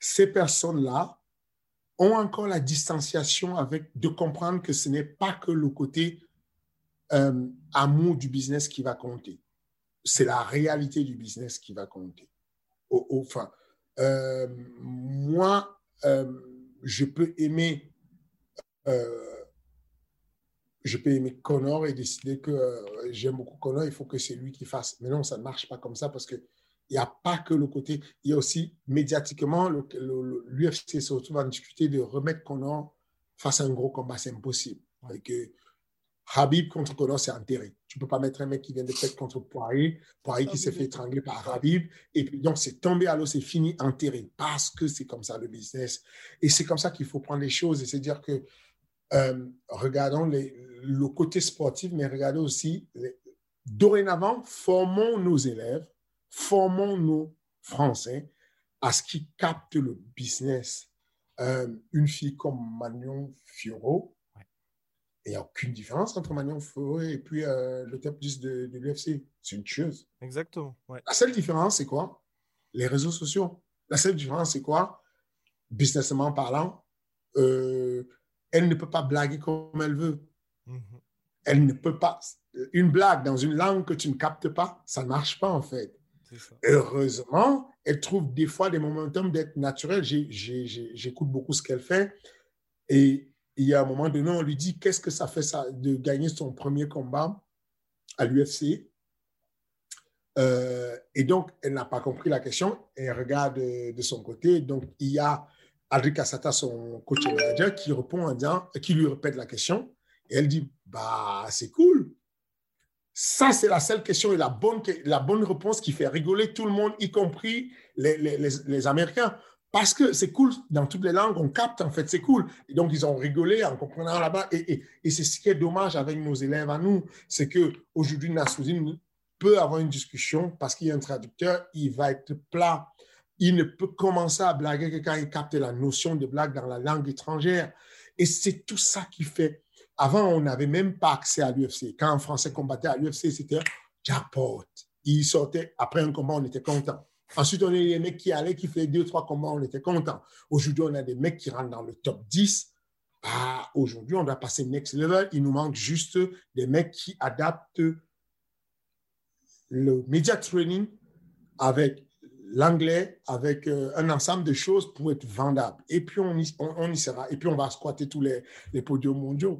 Ces personnes-là ont encore la distanciation avec de comprendre que ce n'est pas que le côté euh, amour du business qui va compter. C'est la réalité du business qui va compter. enfin, euh, moi, euh, je peux aimer, je peux aimer Connor et décider que j'aime beaucoup Connor, il faut que c'est lui qui fasse. Mais non, ça ne marche pas comme ça parce que il n'y a pas que le côté, il y a aussi médiatiquement, l'UFC se retrouve à discuter de remettre Conor face à un gros combat, c'est impossible. Et que Habib contre Conor, c'est enterré. Tu ne peux pas mettre un mec qui vient de perdre contre Poirier, Poirier qui s'est fait étrangler par Habib, et puis donc c'est tombé à l'eau, c'est fini, enterré, parce que c'est comme ça le business. Et c'est comme ça qu'il faut prendre les choses, et c'est dire que euh, regardons le côté sportif, mais regardons aussi, dorénavant, formons nos élèves formons nos Français à ce qui capte le business. Euh, une fille comme Manon Fioro, il n'y a aucune différence entre Manon Fioro et puis euh, le top 10 de, de l'UFC. C'est une chose. Exactement. La seule différence, c'est quoi? Les réseaux sociaux. La seule différence, c'est quoi? Businessment parlant, euh, elle ne peut pas blaguer comme elle veut. Mhm. Elle ne peut pas. Une blague dans une langue que tu ne captes pas, ça ne marche pas en fait. Heureusement, elle trouve des fois des momentum d'être naturelle. J'écoute beaucoup ce qu'elle fait. Et il y a un moment donné, on lui dit qu'est-ce que ça fait de gagner son premier combat à l'UFC. Euh, et donc, elle n'a pas compris la question. Elle regarde de, son côté. Donc, il y a Adri Kassata, son coach manager, qui répond en disant, qui lui répète la question. Et elle dit, bah, c'est cool. Ça, c'est la seule question et la bonne, la bonne réponse qui fait rigoler tout le monde, y compris les, les, les, Américains. Parce que c'est cool, dans toutes les langues, on capte, en fait, c'est cool. Et donc, ils ont rigolé en comprenant là-bas. Et, et, c'est ce qui est dommage avec nos élèves à nous, c'est qu'aujourd'hui, Nassoudine peut avoir une discussion parce qu'il y a un traducteur, il va être plat. Il ne peut commencer à blaguer que quand il capte la notion de blague dans la langue étrangère. Et c'est tout ça qui fait avant, on n'avait même pas accès à l'UFC. Quand un Français combattait à l'UFC, c'était jackpot. Il sortait, après un combat, on était content. Ensuite, on a des mecs qui allaient, qui faisaient deux, trois combats, on était content. Aujourd'hui, on a des mecs qui rentrent dans le top 10. Ah, aujourd'hui, on doit passer next level. Il nous manque juste des mecs qui adaptent le media training avec l'anglais, avec euh, un ensemble de choses pour être vendable. Et puis, on y, sera. Et puis, on va squatter tous les, les podiums mondiaux.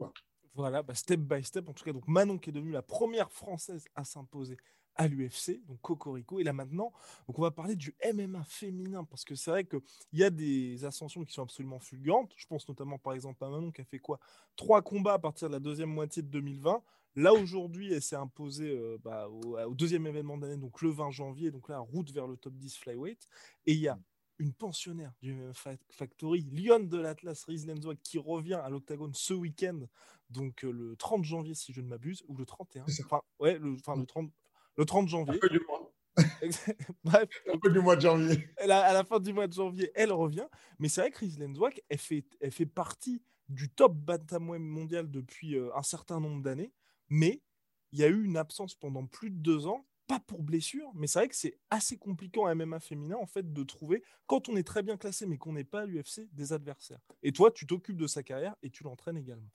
Voilà, bah, step by step. En tout cas, donc Manon qui est devenue la première française à s'imposer à l'UFC, donc Cocorico. Et là maintenant, donc on va parler du MMA féminin parce que c'est vrai qu'il y a des ascensions qui sont absolument fulgurantes. Je pense notamment par exemple à Manon qui a fait quoi? Trois combats à partir de la deuxième moitié de 2020. Là aujourd'hui, elle s'est imposée euh, bah, au, deuxième événement d'année, donc le 20 janvier. Donc là, route vers le top 10 flyweight. Et il y a une pensionnaire du MMA Factory, Lyon de l'Atlas Rizlenzoa, qui revient à l'Octagone ce week-end, donc euh, le 30 janvier, si je ne m'abuse, ou le 31. Enfin, ouais, le, enfin, le, 30, le 30 janvier. Un peu du mois. Bref. Un peu du mois de janvier. à la fin du mois de janvier, elle revient. Mais c'est vrai que Rizlenzoak, elle fait, elle fait partie du top bantamweight mondial depuis euh, un certain nombre d'années. Mais il y a eu une absence pendant plus de deux ans, pas pour blessure, mais c'est vrai que c'est assez compliqué en MMA féminin en fait de trouver, quand on est très bien classé mais qu'on n'est pas à l'UFC, des adversaires. Et toi, tu t'occupes de sa carrière et tu l'entraînes également.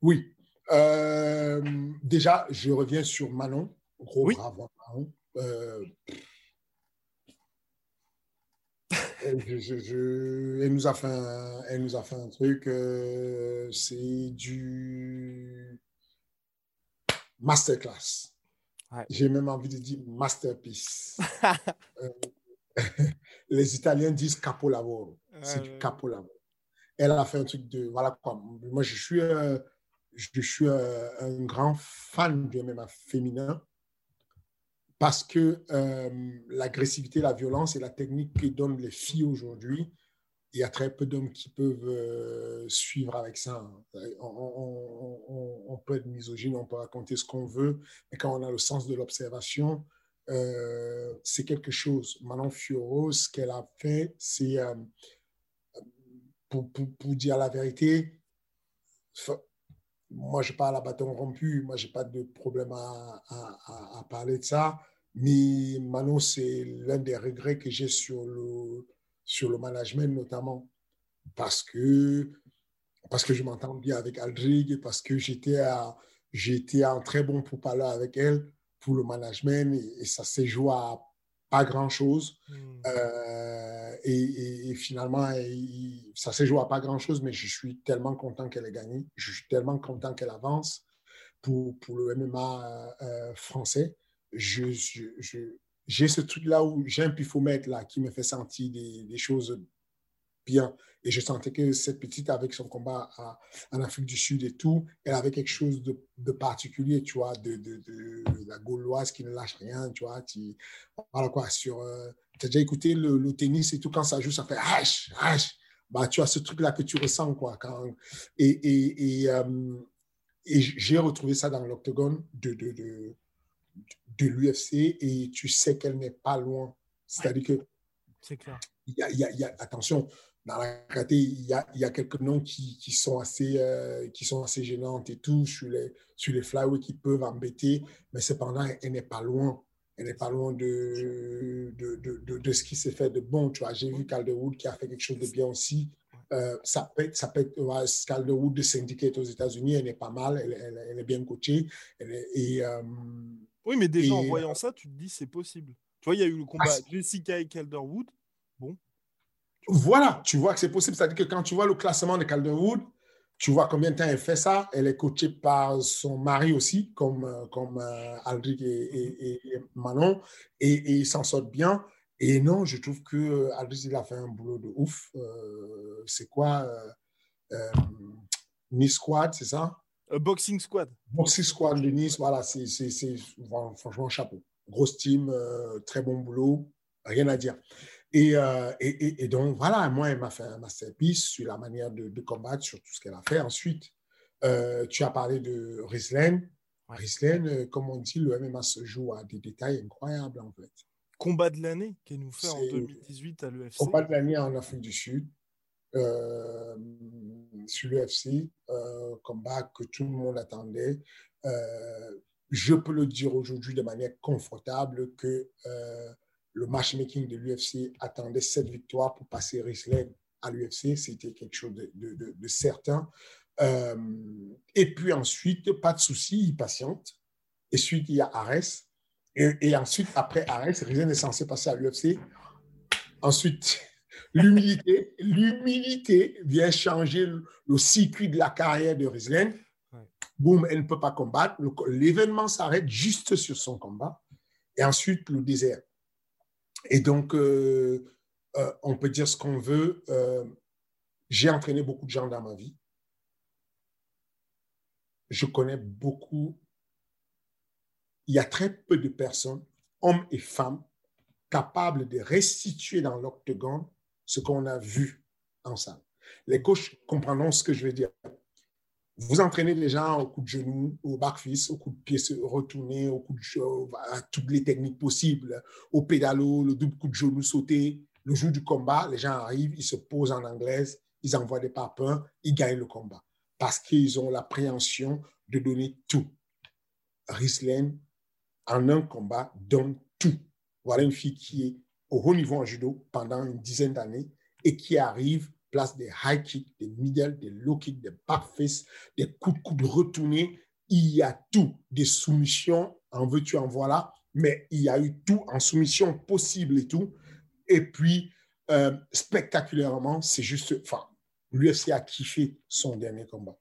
Oui. Euh, déjà, je reviens sur Manon. Gros Oui. bravo Manon. Euh, elle, je- je- je- elle nous a fait un, elle nous a fait un truc. euh, c'est du masterclass. Ouais. J'ai même envie de dire masterpiece. Euh, les Italiens disent capolavoro. C'est du capolavoro. Elle a fait un truc de. Voilà quoi. Moi, je suis, euh, je suis euh, un grand fan du MMA féminin parce que l'agressivité, la violence et la technique que donnent les filles aujourd'hui, il y a très peu d'hommes qui peuvent euh, suivre avec ça. On, on- peut être misogyne, on peut raconter ce qu'on veut, mais quand on a le sens de l'observation, euh, c'est quelque chose. Manon Fioro, ce qu'elle a fait, c'est, euh, pour, dire la vérité, moi, je parle à bâton rompu, moi, je n'ai pas de problème à parler de ça, mais Manon, c'est l'un des regrets que j'ai sur le, sur le management, notamment, parce que, parce que je m'entends bien avec Aldrig et parce que j'étais j'étais en très bon pourparlers avec elle pour le management et, et ça s'est joué à pas grand-chose. Hmm. Euh, et, et- et finalement, il- ça s'est joué à pas grand-chose, mais je suis tellement content qu'elle ait gagné. Je suis tellement content qu'elle avance pour, pour le MMA euh, français. Je, je- je- j'ai ce truc-là où j'ai un pifomètre là qui me fait sentir des, choses bien. Et je sentais que cette petite, avec son combat en Afrique du Sud et tout, elle avait quelque chose de, particulier, tu vois, de, de, la gauloise qui ne lâche rien, tu vois. Tu, voilà quoi, sur. tu as déjà écouté le, tennis et tout, quand ça joue, ça fait hash, hash. Bah, tu as ce truc-là que tu ressens, quoi. Et et, euh, et j'ai retrouvé ça dans l'octogone de, de l'UFC et tu sais qu'elle n'est pas loin. C'est-à-dire que C'est clair. y a, y a- il y a- attention, dans la karaté, il y a, y a quelques noms qui, qui sont assez, euh, qui sont assez gênantes et tout, sur les, sur les qui peuvent embêter, mais cependant, elle n'est pas loin. Elle n'est pas loin de, de, de, de, de ce qui s'est fait de bon. Tu vois, j'ai vu Calderwood qui a fait quelque chose de bien aussi. Euh, ça peut être, ça peut être ouais, Calderwood de Syndicate aux États-Unis, elle est pas mal, elle, elle- elle est bien coachée. Est- et, euh, Oui, mais déjà, en voyant ça, tu te dis c'est possible. Tu vois, il y a eu le combat Ah, Jessica et Calderwood. Voilà, tu vois que c'est possible. C'est-à-dire que quand tu vois le classement de Calderwood, tu vois combien de temps elle fait ça. Elle est coachée par son mari aussi, comme, euh, comme euh, Aldric et, et- et Manon, et, ils s'en sortent bien. Et non, je trouve que euh, Aldric, il a fait un boulot de ouf. Euh, c'est quoi euh, euh, Nice Squad, c'est ça? Euh, Boxing Squad. Boxing Squad de Nice, voilà, c'est voilà, franchement chapeau. Grosse team, euh, très bon boulot, rien à dire. Et, euh, et, et- et donc, voilà, moi, elle m'a fait un masterpiece sur la manière de, de combattre, sur tout ce qu'elle a fait. Ensuite, euh, tu as parlé de Rislaine. Rislaine, euh, comme on dit, le MMA se joue à des détails incroyables, en fait. Combat de l'année qu'elle nous fait en C'est- 2018 à l'UFC. Combat de l'année en Afrique du Sud, euh, sur l'UFC, euh, combat que tout le monde attendait. Euh, je peux le dire aujourd'hui de manière confortable que euh, le matchmaking de l'UFC attendait cette victoire pour passer Risley à l'UFC. C'était quelque chose de, certain. Et puis ensuite, pas de souci, il patiente. Et ensuite, il y a Ares. Et, et ensuite, après Ares, Risley est censé passer à l'UFC. Ensuite, l'humilité, l'humilité vient changer le, le circuit de la carrière de Risley. Ouais. Boum, elle ne peut pas combattre. L'événement s'arrête juste sur son combat. Et ensuite, le désert. Et donc, euh, euh, on peut dire ce qu'on veut. euh, J'ai entraîné beaucoup de gens dans ma vie. Je connais beaucoup. Il y a très peu de personnes, hommes et femmes, capables de restituer dans l'octogone ce qu'on a vu en salle. Les coachs comprendront ce que je veux dire. Vous entraînez les gens au coup de genou, au back-fist, au coup de pied retourné, au coup de à toutes les techniques possibles, au pédalo, le double coup de genou sauté. Le jour du combat, les gens arrivent, ils se posent en anglaise, ils envoient des papins, ils gagnent le combat. parce qu'ils ont l'appréhension de donner tout. Rislen, en un combat, donne tout. Voilà une fille qui est au haut niveau en judo pendant une dizaine d'années et qui arrive place des high kicks, des middle, des low kicks, des back face, des coups de coude retournés. Il y a tout, des soumissions, en veux-tu, en voilà, mais il y a eu tout en soumission possible et tout. Et puis, euh, spectaculairement, c'est juste, enfin, l'UFC a kiffé son dernier combat.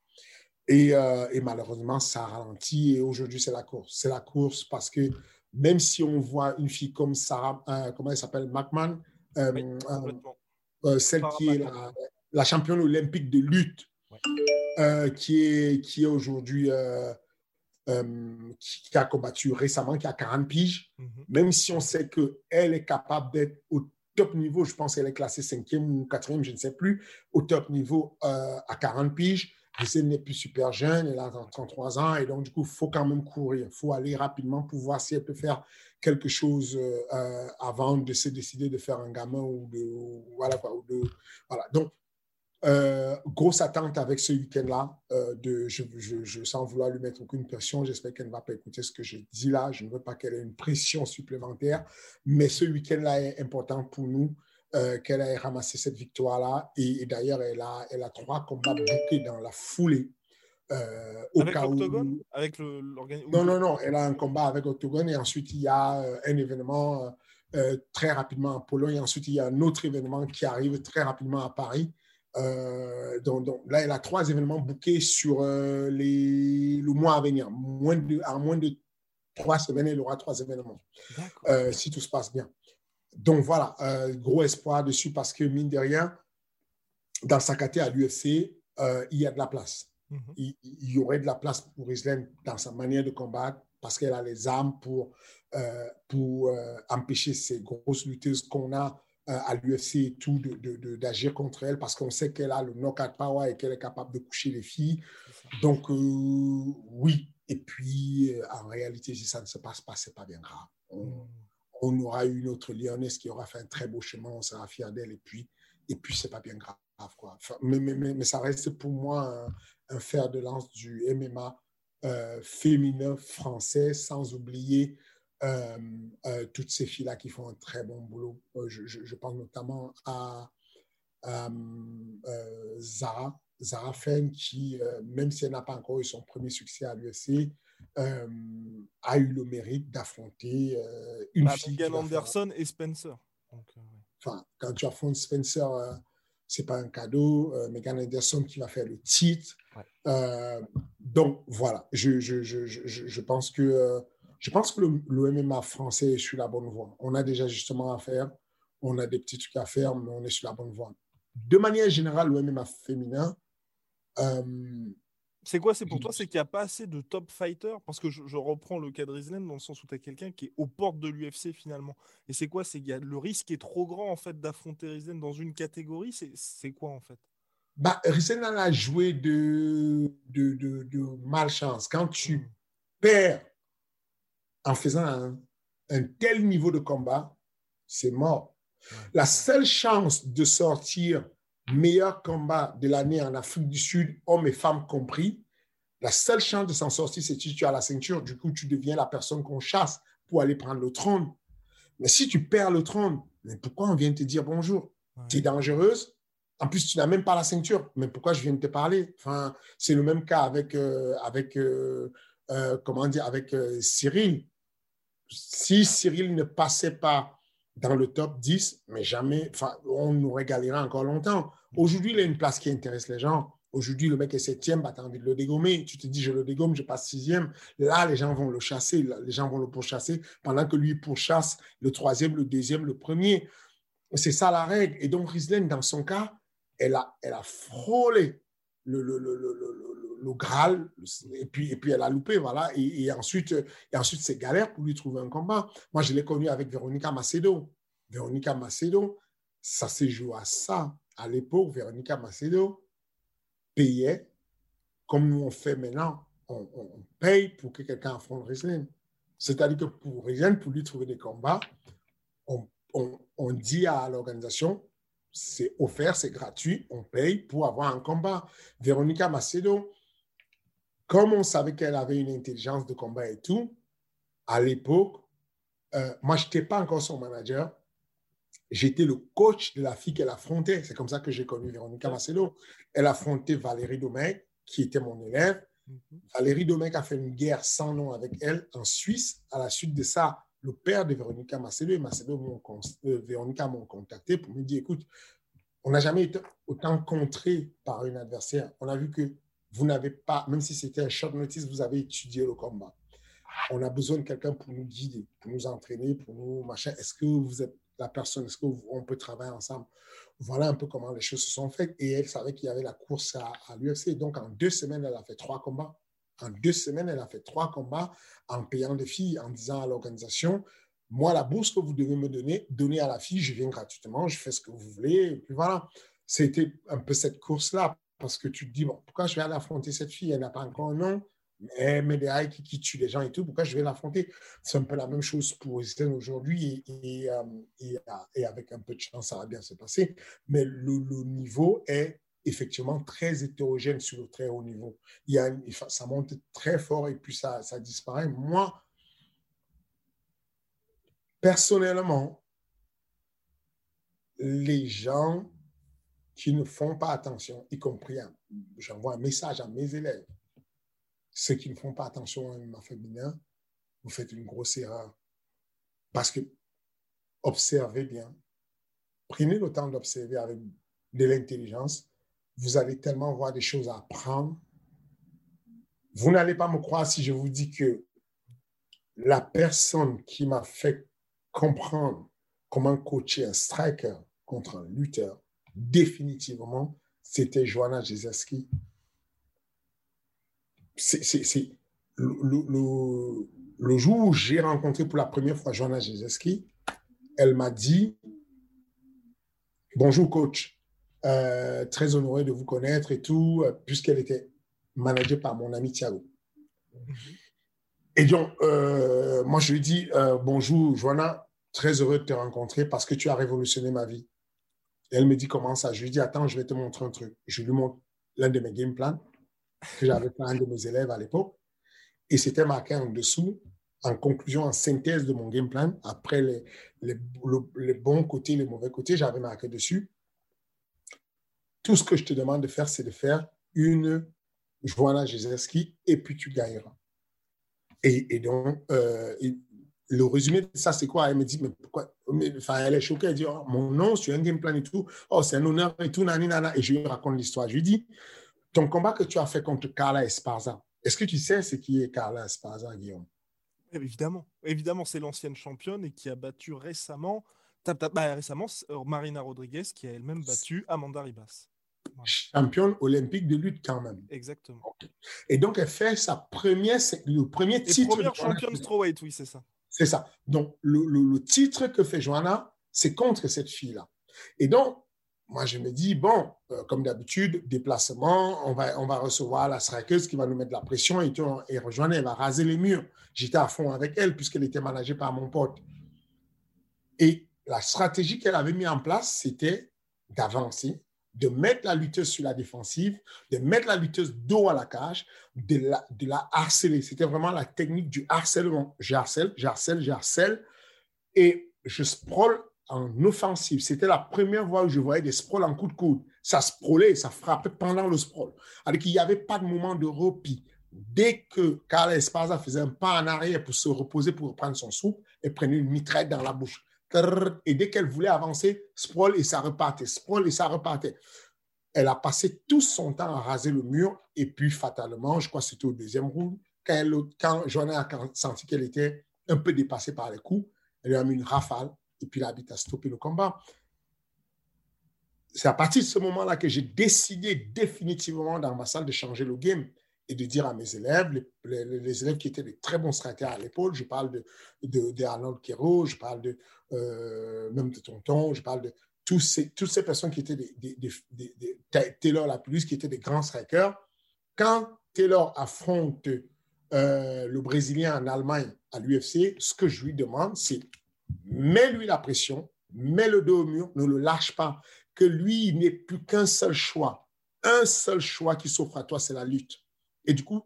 Et, euh, et, malheureusement, ça ralentit. Et aujourd'hui, c'est la course. C'est la course parce que même si on voit une fille comme Sarah, euh, comment elle s'appelle, McMahon, celle qui est la, championne olympique de lutte, qui est, qui est aujourd'hui, qui, a combattu récemment, qui a 40 piges, mhm. même si on sait qu'elle est capable d'être au top niveau, je pense qu'elle est classée cinquième ou quatrième, je ne sais plus, au top niveau euh, à 40 piges. Elle n'est plus super jeune, elle a 33 ans, et donc du coup, il faut quand même courir. Il faut aller rapidement pour voir si elle peut faire quelque chose euh, euh, avant de se décider de faire un gamin ou de. Voilà, quoi. Donc, euh, grosse attente avec ce week-end-là. Je, je, je, sans vouloir lui mettre aucune pression, j'espère qu'elle ne va pas écouter ce que je dis là. Je ne veux pas qu'elle ait une pression supplémentaire. Mais ce week-end-là est important pour nous, euh, qu'elle ait ramassé cette victoire-là. Et, d'ailleurs, elle a, elle a trois combats bouqués dans la foulée. au avec cas où... Avec le, Non, non, non. Elle a un combat avec Octogone. Et ensuite, il y a un événement très rapidement à Pologne. Et ensuite, il y a un autre événement qui arrive très rapidement à Paris. Euh, donc, là, elle a trois événements bookés sur euh, les, le mois à venir. Moins de, en moins de trois semaines, elle aura trois événements, euh, si tout se passe bien. Donc voilà, gros espoir dessus parce que, mine de rien, dans sa catégorie à l'UFC, il y a de la place. Mhm. il, y aurait de la place pour Islam dans sa manière de combattre parce qu'elle a les armes pour, pour empêcher ces grosses lutteuses qu'on a euh, à l'UFC et tout d'agir de, contre elle parce qu'on sait qu'elle a le knockout power et qu'elle est capable de coucher les filles. Donc, euh, oui. Et puis, euh, en réalité, si ça ne se passe pas, c'est pas bien grave. On, mm. Aura eu une autre lyonnaise qui aura fait un très beau chemin, on sera fier d'elle et puis, et puis c'est pas bien grave. Quoi. mais, mais, mais, ça reste pour moi un, fer de lance du MMA féminin français, sans oublier euh, euh, toutes ces filles-là qui font un très bon boulot. Euh, je, pense notamment à Zara, Zara Fenn, qui, même si elle n'a pas encore eu son premier succès à l'UFC, a eu le mérite d'affronter une bah, fille. Megan Anderson et Spencer. Enfin, quand tu affrontes Spencer, c'est pas un cadeau. Megan Anderson qui va faire le titre. donc voilà, je, je, je, je pense que je pense que le, MMA français est sur la bonne voie. On a déjà justement à faire, on a des petits trucs à faire, mais on est sur la bonne voie. De manière générale, le MMA féminin. C'est quoi? C'est pour toi C'est qu'il n'y a pas assez de top fighters? Parce que je, reprends le cas de dans le sens où tu as quelqu'un qui est aux portes de l'UFC finalement. Et c'est quoi? C'est qu'il le risque est trop grand en fait d'affronter Rizlen dans une catégorie? C'est quoi en fait? Bah, a joué de, de, de, malchance. Quand tu hmm. perds en faisant un, tel niveau de combat, c'est mort. La seule chance de sortir meilleur combat de l'année en Afrique du Sud, hommes et femmes compris, la seule chance de s'en sortir, c'est si tu as la ceinture. Du coup, tu deviens la personne qu'on chasse pour aller prendre le trône. Mais si tu perds le trône, mais pourquoi on vient te dire bonjour? Tu es dangereuse? En plus, tu n'as même pas la ceinture. Mais pourquoi je viens de te parler? Enfin, C'est le même cas avec, euh, avec euh, euh, comment dire, avec Cyril si Cyril ne passait pas dans le top 10, mais jamais, on nous régalera encore longtemps. Aujourd'hui, il a une place qui intéresse les gens. Aujourd'hui, le mec est septième, bah, tu as envie de le dégommer. Tu te dis, je le dégomme, je passe sixième. Là, les gens vont le chasser, les gens vont le pourchasser, pendant que lui pourchasse le troisième, le deuxième, le premier. C'est ça la règle. Et donc, Riesling, dans son cas, elle a, elle a frôlé le, le, le le Graal, et puis, et puis elle a loupé, voilà. Et, ensuite, et ensuite c'est galère pour lui trouver un combat. Moi, je l'ai connu avec Véronica Macedo. Véronica Macedo, ça s'est joué à ça. À l'époque, Véronica Macedo payait, comme nous on fait maintenant, on, paye pour que quelqu'un affronte Riesling. C'est-à-dire que pour Riesling, pour lui trouver des combats, on, on dit à l'organisation, c'est offert, c'est gratuit, on paye pour avoir un combat. Véronica Macedo, comme on savait qu'elle avait une intelligence de combat et tout, à l'époque, euh, moi, je n'étais pas encore son manager. J'étais le coach de la fille qu'elle affrontait. C'est comme ça que j'ai connu Véronica Macedo. Elle affrontait Valérie Domecq, qui était mon élève. Mhm. Valérie Domecq a fait une guerre sans nom avec elle en Suisse. À la suite de ça, le père de Véronica Macedo et m'ont, euh, Véronica m'ont contacté pour me dire, écoute, on n'a jamais été autant contré par un adversaire. On a vu que vous n'avez pas, même si c'était un short notice, vous avez étudié le combat. On a besoin de quelqu'un pour nous guider, pour nous entraîner, pour nous machin. Est-ce que vous êtes la personne Est-ce qu'on peut travailler ensemble? Voilà un peu comment les choses se sont faites. Et elle savait qu'il y avait la course à, l'UFC. Donc, en deux semaines, elle a fait trois combats. En deux semaines, elle a fait trois combats en payant des filles, en disant à l'organisation, moi, la bourse que vous devez me donner, donnez à la fille, je viens gratuitement, je fais ce que vous voulez. Et puis voilà, c'était un peu cette course-là, parce que tu te dis, bon, pourquoi je vais aller affronter cette fille? Elle n'a pas encore un nom, mais, mais derrière qui, qui tue les gens et tout, pourquoi je vais l'affronter? C'est un peu la même chose pour Esten aujourd'hui, et, euh, et, et, avec un peu de chance, ça va bien se passer. Mais le, le niveau est effectivement très hétérogène sur le très haut niveau. Il y a ça monte très fort et puis ça, ça disparaît. Moi, personnellement, les gens qui ne font pas attention, y compris, j'envoie un message à mes élèves, ceux qui ne font pas attention à ma féminin, vous faites une grosse erreur. Parce que observez bien, prenez le temps d'observer avec de l'intelligence vous allez tellement voir des choses à apprendre. Vous n'allez pas me croire si je vous dis que la personne qui m'a fait comprendre comment coacher un striker contre un lutteur, définitivement, c'était Joanna Jezeski. C'est le, le, jour où j'ai rencontré pour la première fois Joanna Jezeski, elle m'a dit Bonjour coach, euh, très honoré de vous connaître et tout, euh, puisqu'elle était managée par mon ami Thiago. Et donc, euh, moi, je lui dis Bonjour, Joanna, très heureux de te rencontrer parce que tu as révolutionné ma vie. Et elle me dit Comment ça? Je lui dis Attends, je vais te montrer un truc. Je lui montre l'un de mes game plans que j'avais fait à un de mes élèves à l'époque. Et c'était marqué en dessous, en conclusion, en synthèse de mon game plan, après les, les, les bons côtés, les mauvais côtés, j'avais marqué dessus tout ce que je te demande de faire, c'est de faire une Joanna Jezeski et puis tu gagneras. Et, donc, euh, le résumé de ça, c'est quoi? Elle me dit, mais pourquoi? Enfin, elle est choquée. Elle dit, oh, mon nom sur un game plan et tout. Oh, c'est un honneur et tout, nani, nana. Et je lui raconte l'histoire. Je lui dis, ton combat que tu as fait contre Carla Esparza, est-ce que tu sais ce qui est Carla Esparza, Guillaume? Évidemment. Évidemment, c'est l'ancienne championne et qui a battu récemment, bah, récemment euh, Marina Rodriguez, qui a elle-même battu Amanda Ribas championne olympique de lutte quand même. Exactement. Et donc, elle fait sa première, le premier titre. Première championne strawweight, oui, c'est ça. C'est ça. Donc, le, titre que fait Joanna, c'est contre cette fille-là. Et donc, moi, je me dis, bon, euh, comme d'habitude, déplacement, on va, on va recevoir la strikeuse qui va nous mettre de la pression et, rejoindre, elle va raser les murs. J'étais à fond avec elle puisqu'elle était managée par mon pote. Et la stratégie qu'elle avait mis en place, c'était d'avancer, de mettre la lutteuse sur la défensive, de mettre la lutteuse dos à la cage, de la, harceler. C'était vraiment la technique du harcèlement. J'harcèle, j'harcèle, j'harcèle. Et je sprawl en offensive. C'était la première fois où je voyais des sprawls en coup de coude. Ça sprawlait, ça frappait pendant le sprawl. Alors qu'il n'y avait pas de moment de repli. Dès que Carla Esparza faisait un pas en arrière pour se reposer, pour reprendre son soupe, elle prenait une mitraille dans la bouche. Et dès qu'elle voulait avancer, sprawl et ça repartait, sprawl et ça repartait. Elle a passé tout son temps à raser le mur et puis fatalement, je crois que c'était au deuxième round, quand, elle, quand Joanna a senti qu'elle était un peu dépassée par les coups, elle lui a mis une rafale et puis l'arbitre a stoppé le combat. C'est à partir de ce moment-là que j'ai décidé définitivement dans ma salle de changer le game et de dire à mes élèves, les, élèves qui étaient des très bons stratèges à l'épaule, je parle de, de, de Arnold je parle de, euh, même de Tonton, je parle de tous ces, toutes ces personnes qui étaient des, Taylor la plus, qui étaient des grands strikers. Quand Taylor affronte euh, le Brésilien en Allemagne à l'UFC, ce que je lui demande, c'est mets-lui la pression, mets le dos au mur, ne le lâche pas. que lui, n'est plus qu'un seul choix. Un seul choix qui s'offre à toi, c'est la lutte. Et du coup,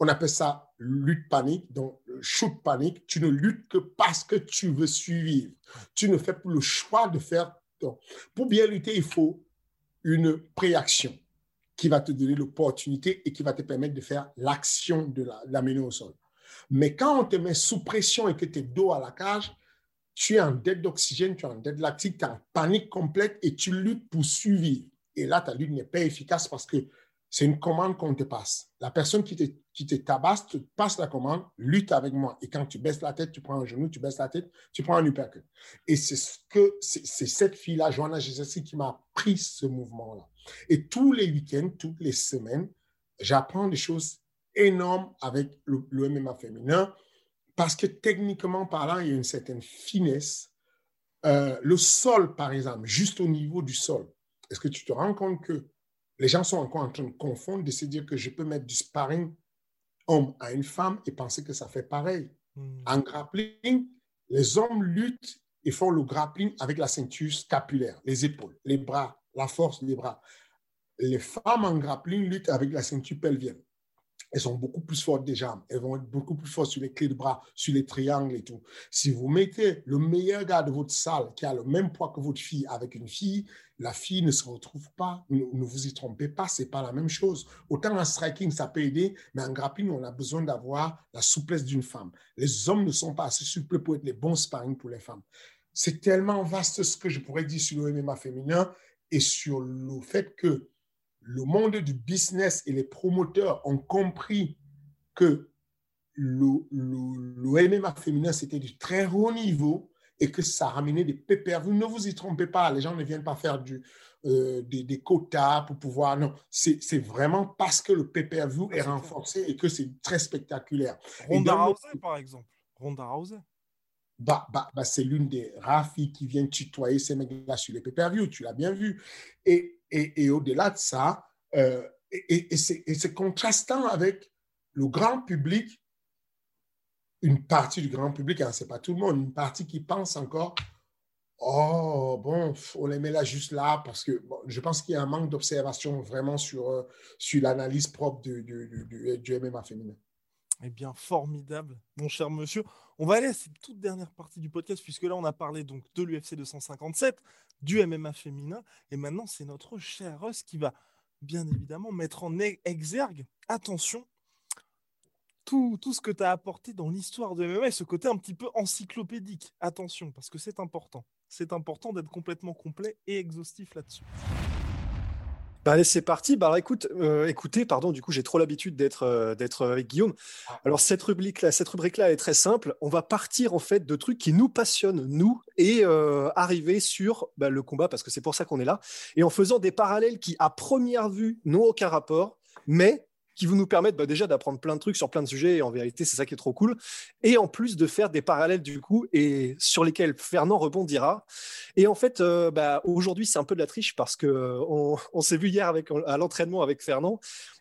on appelle ça lutte panique, donc shoot panique. Tu ne luttes que parce que tu veux suivre. Tu ne fais plus le choix de faire. Pour bien lutter, il faut une préaction qui va te donner l'opportunité et qui va te permettre de faire l'action de l'amener au sol. Mais quand on te met sous pression et que tu es dos à la cage, tu es en dette d'oxygène, tu es en dette lactique, tu es en panique complète et tu luttes pour survivre. Et là, ta lutte n'est pas efficace parce que c'est une commande qu'on te passe. La personne qui te, qui te tabasse te passe la commande, lutte avec moi. Et quand tu baisses la tête, tu prends un genou, tu baisses la tête, tu prends un uppercut. Et c'est ce que c'est cette fille-là, Joanna Jésus, qui m'a pris ce mouvement-là. Et tous les week-ends, toutes les semaines, j'apprends des choses énormes avec le, MMA féminin parce que techniquement parlant, il y a une certaine finesse. Euh, le sol, par exemple, juste au niveau du sol, est-ce que tu te rends compte que les gens sont encore en train de confondre, de se dire que je peux mettre du sparring homme à une femme et penser que ça fait pareil. Hmm. En grappling, les hommes luttent et font le grappling avec la ceinture scapulaire, les épaules, les bras, la force des bras. Les femmes en grappling luttent avec la ceinture pelvienne elles sont beaucoup plus fortes des jambes. Elles vont être beaucoup plus fortes sur les clés de bras, sur les triangles et tout. Si vous mettez le meilleur gars de votre salle qui a le même poids que votre fille avec une fille, la fille ne se retrouve pas. Ne, vous y trompez pas, c'est pas la même chose. Autant en striking, ça peut aider, mais en grappling, on a besoin d'avoir la souplesse d'une femme. Les hommes ne sont pas assez souples pour être les bons sparring pour les femmes. C'est tellement vaste ce que je pourrais dire sur le MMA féminin et sur le fait que le monde du business et les promoteurs ont compris que le, le, MMA féminin, c'était du très haut niveau et que ça ramenait des pépères. Vous ne vous y trompez pas, les gens ne viennent pas faire du, euh, des, quotas pour pouvoir. Non, c'est vraiment parce que le pay-per-view est renforcé et que c'est très spectaculaire. Ronda Rousey, par exemple. Ronda Rousey. Bah, bah, bah c'est l'une des rares filles qui viennent tutoyer ces mecs-là sur les pay-per-view, tu l'as bien vu. Et et, au-delà de ça, euh, et, c'est contrastant avec le grand public, une partie du grand public, hein, ce n'est pas tout le monde, une partie qui pense encore, oh, bon, on les met là juste là, parce que je pense qu'il y a un manque d'observation vraiment sur, euh, sur l'analyse propre du, du, du, MMA féminin. Eh bien, formidable, mon cher monsieur. On va aller à cette toute dernière partie du podcast, puisque là, on a parlé donc de l'UFC 257, du MMA féminin. Et maintenant, c'est notre cher Russ qui va bien évidemment mettre en exergue, attention, tout, tout ce que tu as apporté dans l'histoire de MMA ce côté un petit peu encyclopédique. Attention, parce que c'est important. C'est important d'être complètement complet et exhaustif là-dessus. Bah, allez, c'est parti. Bah, écoute, euh, écoutez, pardon, du coup, j'ai trop l'habitude d'être euh, d'être avec Guillaume. Ah. Alors, cette rubrique-là, cette rubrique-là est très simple. On va partir, en fait, de trucs qui nous passionnent, nous, et euh, arriver sur bah, le combat, parce que c'est pour ça qu'on est là, et en faisant des parallèles qui, à première vue, n'ont aucun rapport, mais qui vont nous permettre bah, déjà d'apprendre plein de trucs sur plein de sujets. Et en vérité, c'est ça qui est trop cool. Et en plus de faire des parallèles du coup et sur lesquels Fernand rebondira. Et en fait, euh, bah, aujourd'hui, c'est un peu de la triche parce que euh, on, s'est vu hier avec, à l'entraînement avec Fernand.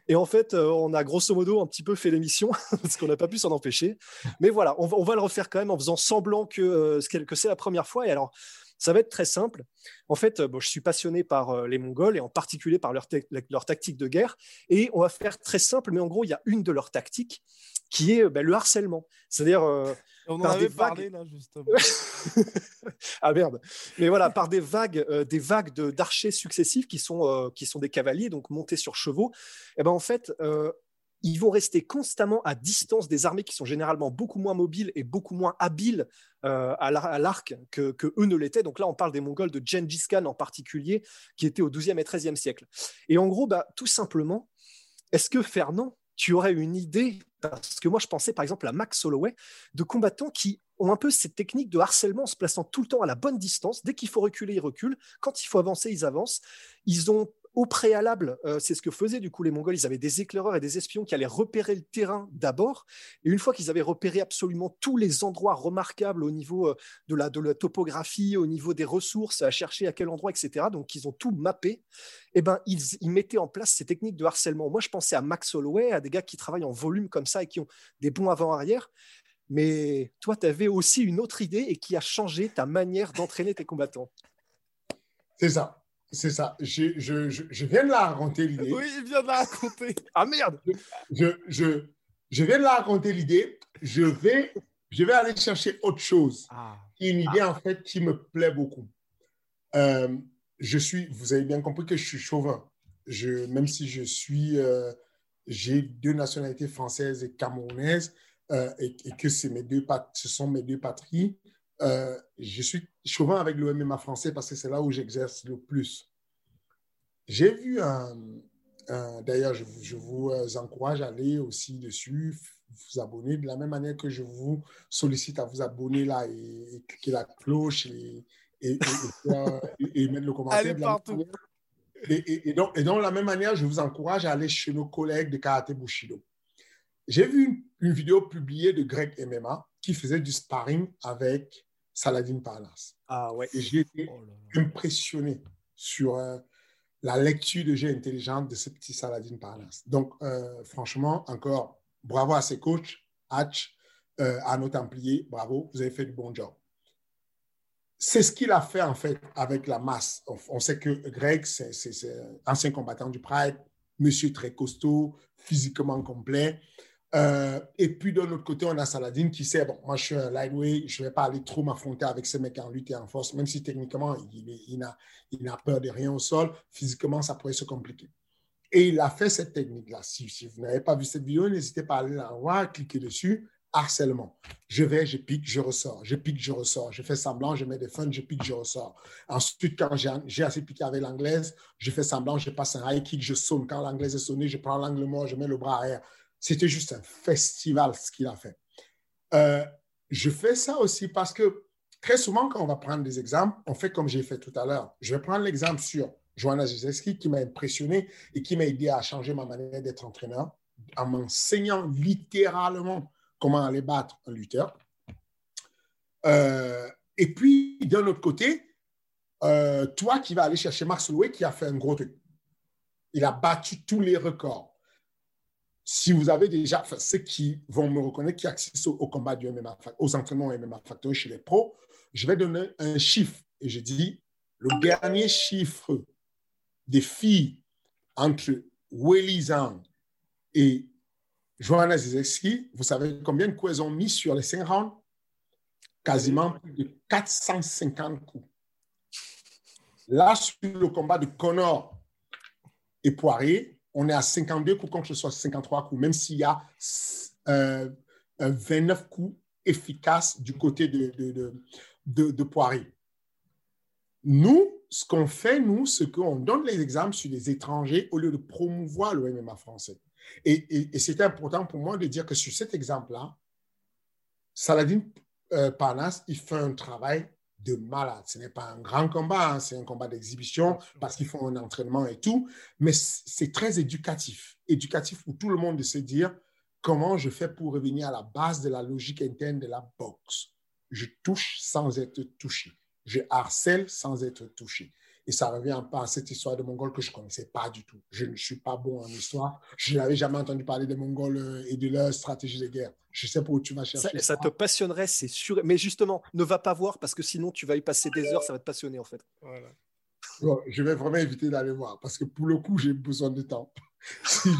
Et en fait, euh, on a grosso modo un petit peu fait l'émission parce qu'on n'a pas pu s'en empêcher. Mais voilà, on va, le refaire quand même en faisant semblant que, que c'est la première fois. Et alors, ça va être très simple. En fait, bon, je suis passionné par euh, les Mongols et en particulier par leur, leur, tactique de guerre. Et on va faire très simple, mais en gros, il y a une de leurs tactiques qui est ben, le harcèlement. C'est-à-dire. Euh, on en avait parlé là, justement. ah merde. Mais voilà, par des vagues, euh, des vagues d'archers successifs qui sont, qui sont des cavaliers, donc montés sur chevaux. Et ben en fait, ils vont rester constamment à distance des armées qui sont généralement beaucoup moins mobiles et beaucoup moins habiles euh, à l'arc que, eux ne l'étaient. Donc là, on parle des Mongols de Gengis Khan en particulier, qui étaient au XIIe et XIIIe siècle. Et en gros, bah, tout simplement, est-ce que Fernand, tu aurais une idée Parce que moi, je pensais par exemple à Max Holloway, de combattants qui ont un peu cette technique de harcèlement en se plaçant tout le temps à la bonne distance. Dès qu'il faut reculer, ils reculent. Quand il faut avancer, ils avancent. Ils ont au préalable, euh, c'est ce que faisaient du coup les Mongols. Ils avaient des éclaireurs et des espions qui allaient repérer le terrain d'abord. Et une fois qu'ils avaient repéré absolument tous les endroits remarquables au niveau euh, de la, topographie, au niveau des ressources, à chercher à quel endroit, etc., donc ils ont tout mappé, eh ben, ils, ils mettaient en place ces techniques de harcèlement. Moi, je pensais à Max Holloway, à des gars qui travaillent en volume comme ça et qui ont des bons avant-arrière. Mais toi, tu avais aussi une autre idée et qui a changé ta manière d'entraîner tes combattants. C'est ça C'est ça. Je, je, je, viens de la raconter l'idée. Oui, il vient de la raconter. ah merde je, viens de la raconter l'idée. Je vais, je vais aller chercher autre chose. Ah. Une idée, en fait, qui me plaît beaucoup. Euh, je suis, vous avez bien compris que je suis chauvin. Je, même si je suis, euh, j'ai deux nationalités françaises et camerounaises, euh, et, que c'est mes deux, ce sont mes deux patries, euh, je suis chauvin avec le MMA français parce que c'est là où j'exerce le plus. J'ai vu un, d'ailleurs, je, vous encourage à aller aussi dessus, vous abonner de la même manière que je vous sollicite à vous abonner là et, cliquer la cloche et, et, mettre le commentaire. Allez partout. Et, donc, et donc, de la même manière, je vous encourage à aller chez nos collègues de Karate Bushido. J'ai vu une, vidéo publiée de Greg MMA qui faisait du sparring avec Saladin Parnas. Ah ouais. Et j'ai été oh impressionné sur euh, la lecture de jeu intelligente de ce petit Saladin Parnas. Donc, euh, franchement, encore bravo à ses coachs, Hatch, euh, à nos Templiers, bravo, vous avez fait du bon job. C'est ce qu'il a fait en fait avec la masse. On, sait que Greg, c'est un ancien combattant du Pride, monsieur très costaud, physiquement complet. Euh, et puis de l'autre côté, on a Saladin qui sait, bon, moi je suis un lightweight, je ne vais pas aller trop m'affronter avec ce mec en lutte et en force, même si techniquement il, n'a peur de rien au sol, physiquement ça pourrait se compliquer. Et il a fait cette technique-là. Si, si, vous n'avez pas vu cette vidéo, n'hésitez pas à aller la voir, cliquer dessus. Harcèlement. Je vais, je pique, je ressors. Je pique, je ressors. Je fais semblant, je mets des fun, je pique, je ressors. Ensuite, quand j'ai assez piqué avec l'anglaise, je fais semblant, je passe un high kick, je sonne. Quand l'anglaise est sonnée, je prends l'angle mort, je mets le bras arrière. C'était juste un festival ce qu'il a fait. Euh, je fais ça aussi parce que très souvent, quand on va prendre des exemples, on fait comme j'ai fait tout à l'heure. Je vais prendre l'exemple sur Joanna Zizewski qui m'a impressionné et qui m'a aidé à changer ma manière d'être entraîneur en m'enseignant littéralement comment aller battre un lutteur. Euh, et puis, d'un autre côté, euh, toi qui vas aller chercher Max Loué qui a fait un gros truc. Il a battu tous les records si vous avez déjà, ceux qui vont me reconnaître, qui accèdent au, combat du MMA, aux entraînements MMA Factory chez les pros, je vais donner un chiffre. Et je dis, le dernier chiffre des filles entre Willy Zhang et Johanna Zizekski, vous savez combien de coups elles ont mis sur les 5 rounds? Quasiment plus de 450 coups. Là, sur le combat de Connor et Poirier, on est à 52 coups contre soit 53 coups, même s'il y a 29 euh, coups efficaces du côté de, de, de, Poirier. Nous, ce qu'on fait, nous, c'est qu'on donne les exemples sur les étrangers au lieu de promouvoir le MMA français. Et, et, c'est important pour moi de dire que sur cet exemple-là, Saladin euh, Parnas, il fait un travail de malade. Ce n'est pas un grand combat, hein, c'est un combat d'exhibition parce qu'ils font un entraînement et tout, mais c'est très éducatif. Éducatif pour tout le monde de se dire comment je fais pour revenir à la base de la logique interne de la boxe. Je touche sans être touché. Je harcèle sans être touché. Et ça revient pas à cette histoire de Mongols que je ne connaissais pas du tout. Je ne suis pas bon en histoire. Je n'avais jamais entendu parler des Mongols euh, et de leur stratégie de guerre. Je sais pas où tu vas chercher. Ça, ça te passionnerait, c'est sûr. Mais justement, ne va pas voir parce que sinon tu vas y passer des heures, ça va te passionner en fait. Voilà. je vais vraiment éviter d'aller voir parce que pour le coup, j'ai besoin de temps. si,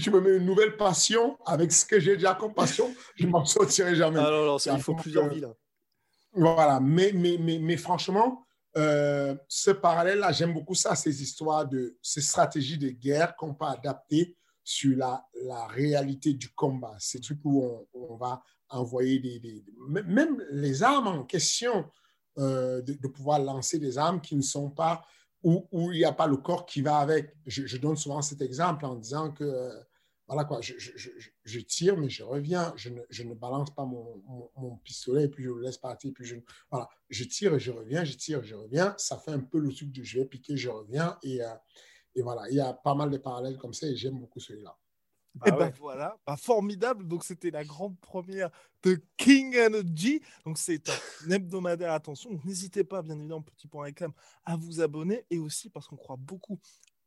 tu me mets une nouvelle passion avec ce que j'ai déjà comme passion, je m'en sortirai jamais. Ah non, non, il faut plusieurs vies là. Voilà, mais, mais, mais, mais franchement, euh, ce parallèle-là, j'aime beaucoup ça, ces histoires de ces stratégies de guerre qu'on peut adapter sur la, la réalité du combat. Ces trucs où on, va envoyer des, Même les armes en question, euh, de, pouvoir lancer des armes qui ne sont pas. où, où il n'y a pas le corps qui va avec. Je, donne souvent cet exemple en disant que voilà quoi, je, je, je, tire, mais je reviens, je ne, je ne balance pas mon, mon, pistolet et puis je le laisse partir. Puis je, voilà, je tire et je reviens, je tire et je reviens. Ça fait un peu le truc de je vais piquer, je reviens. Et, euh, et voilà, il y a pas mal de parallèles comme ça et j'aime beaucoup celui-là. et ben voilà, bah, formidable. Donc c'était la grande première de King Energy. Donc c'est un hebdomadaire. Attention, n'hésitez pas, bien évidemment, petit point réclame, à vous abonner et aussi parce qu'on croit beaucoup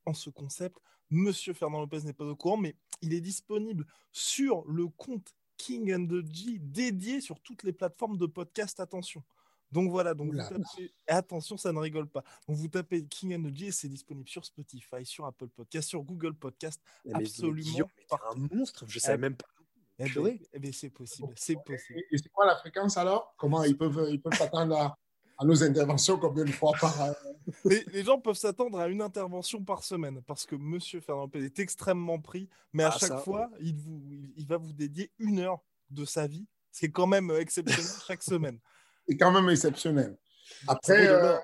en ce concept. Monsieur Fernand Lopez n'est pas au courant, mais il est disponible sur le compte King and the G dédié sur toutes les plateformes de podcast. Attention. Donc voilà, donc vous tapez... attention, ça ne rigole pas. Donc vous tapez King Energy et c'est disponible sur Spotify, sur Apple Podcast, sur Google Podcast, absolument. un monstre, je savais même pas. Eh ben, eh ben, c'est possible, c'est possible. Et, c'est quoi la fréquence alors? Comment ils peuvent ils peuvent s'attendre à, nos interventions combien de fois par les, les, gens peuvent s'attendre à une intervention par semaine parce que Monsieur Fernand Pérez est extrêmement pris, mais à ah, chaque fois, il, vous, il va vous dédier une heure de sa vie. C'est quand même exceptionnel chaque semaine c'est quand même exceptionnel. Après, euh,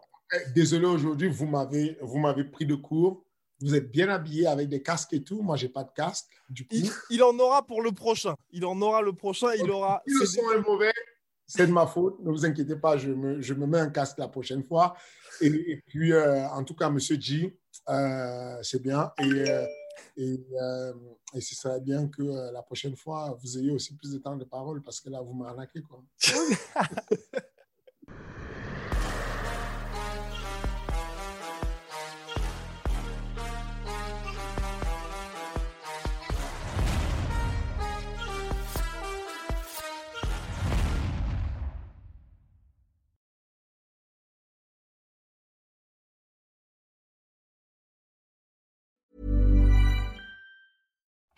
désolé aujourd'hui, vous m'avez, vous m'avez pris de court. Vous êtes bien habillé avec des casques et tout. Moi, j'ai pas de casque. Du coup, il, en aura pour le prochain. Il en aura le prochain. Il aura. Si le son est mauvais, c'est de ma faute. Ne vous inquiétez pas. Je me, je me mets un casque la prochaine fois. Et, puis, euh, en tout cas, Monsieur G, euh, c'est bien. Et, et, et, ce serait bien que la prochaine fois, vous ayez aussi plus de temps de parole parce que là, vous m'arnaquez. Quoi.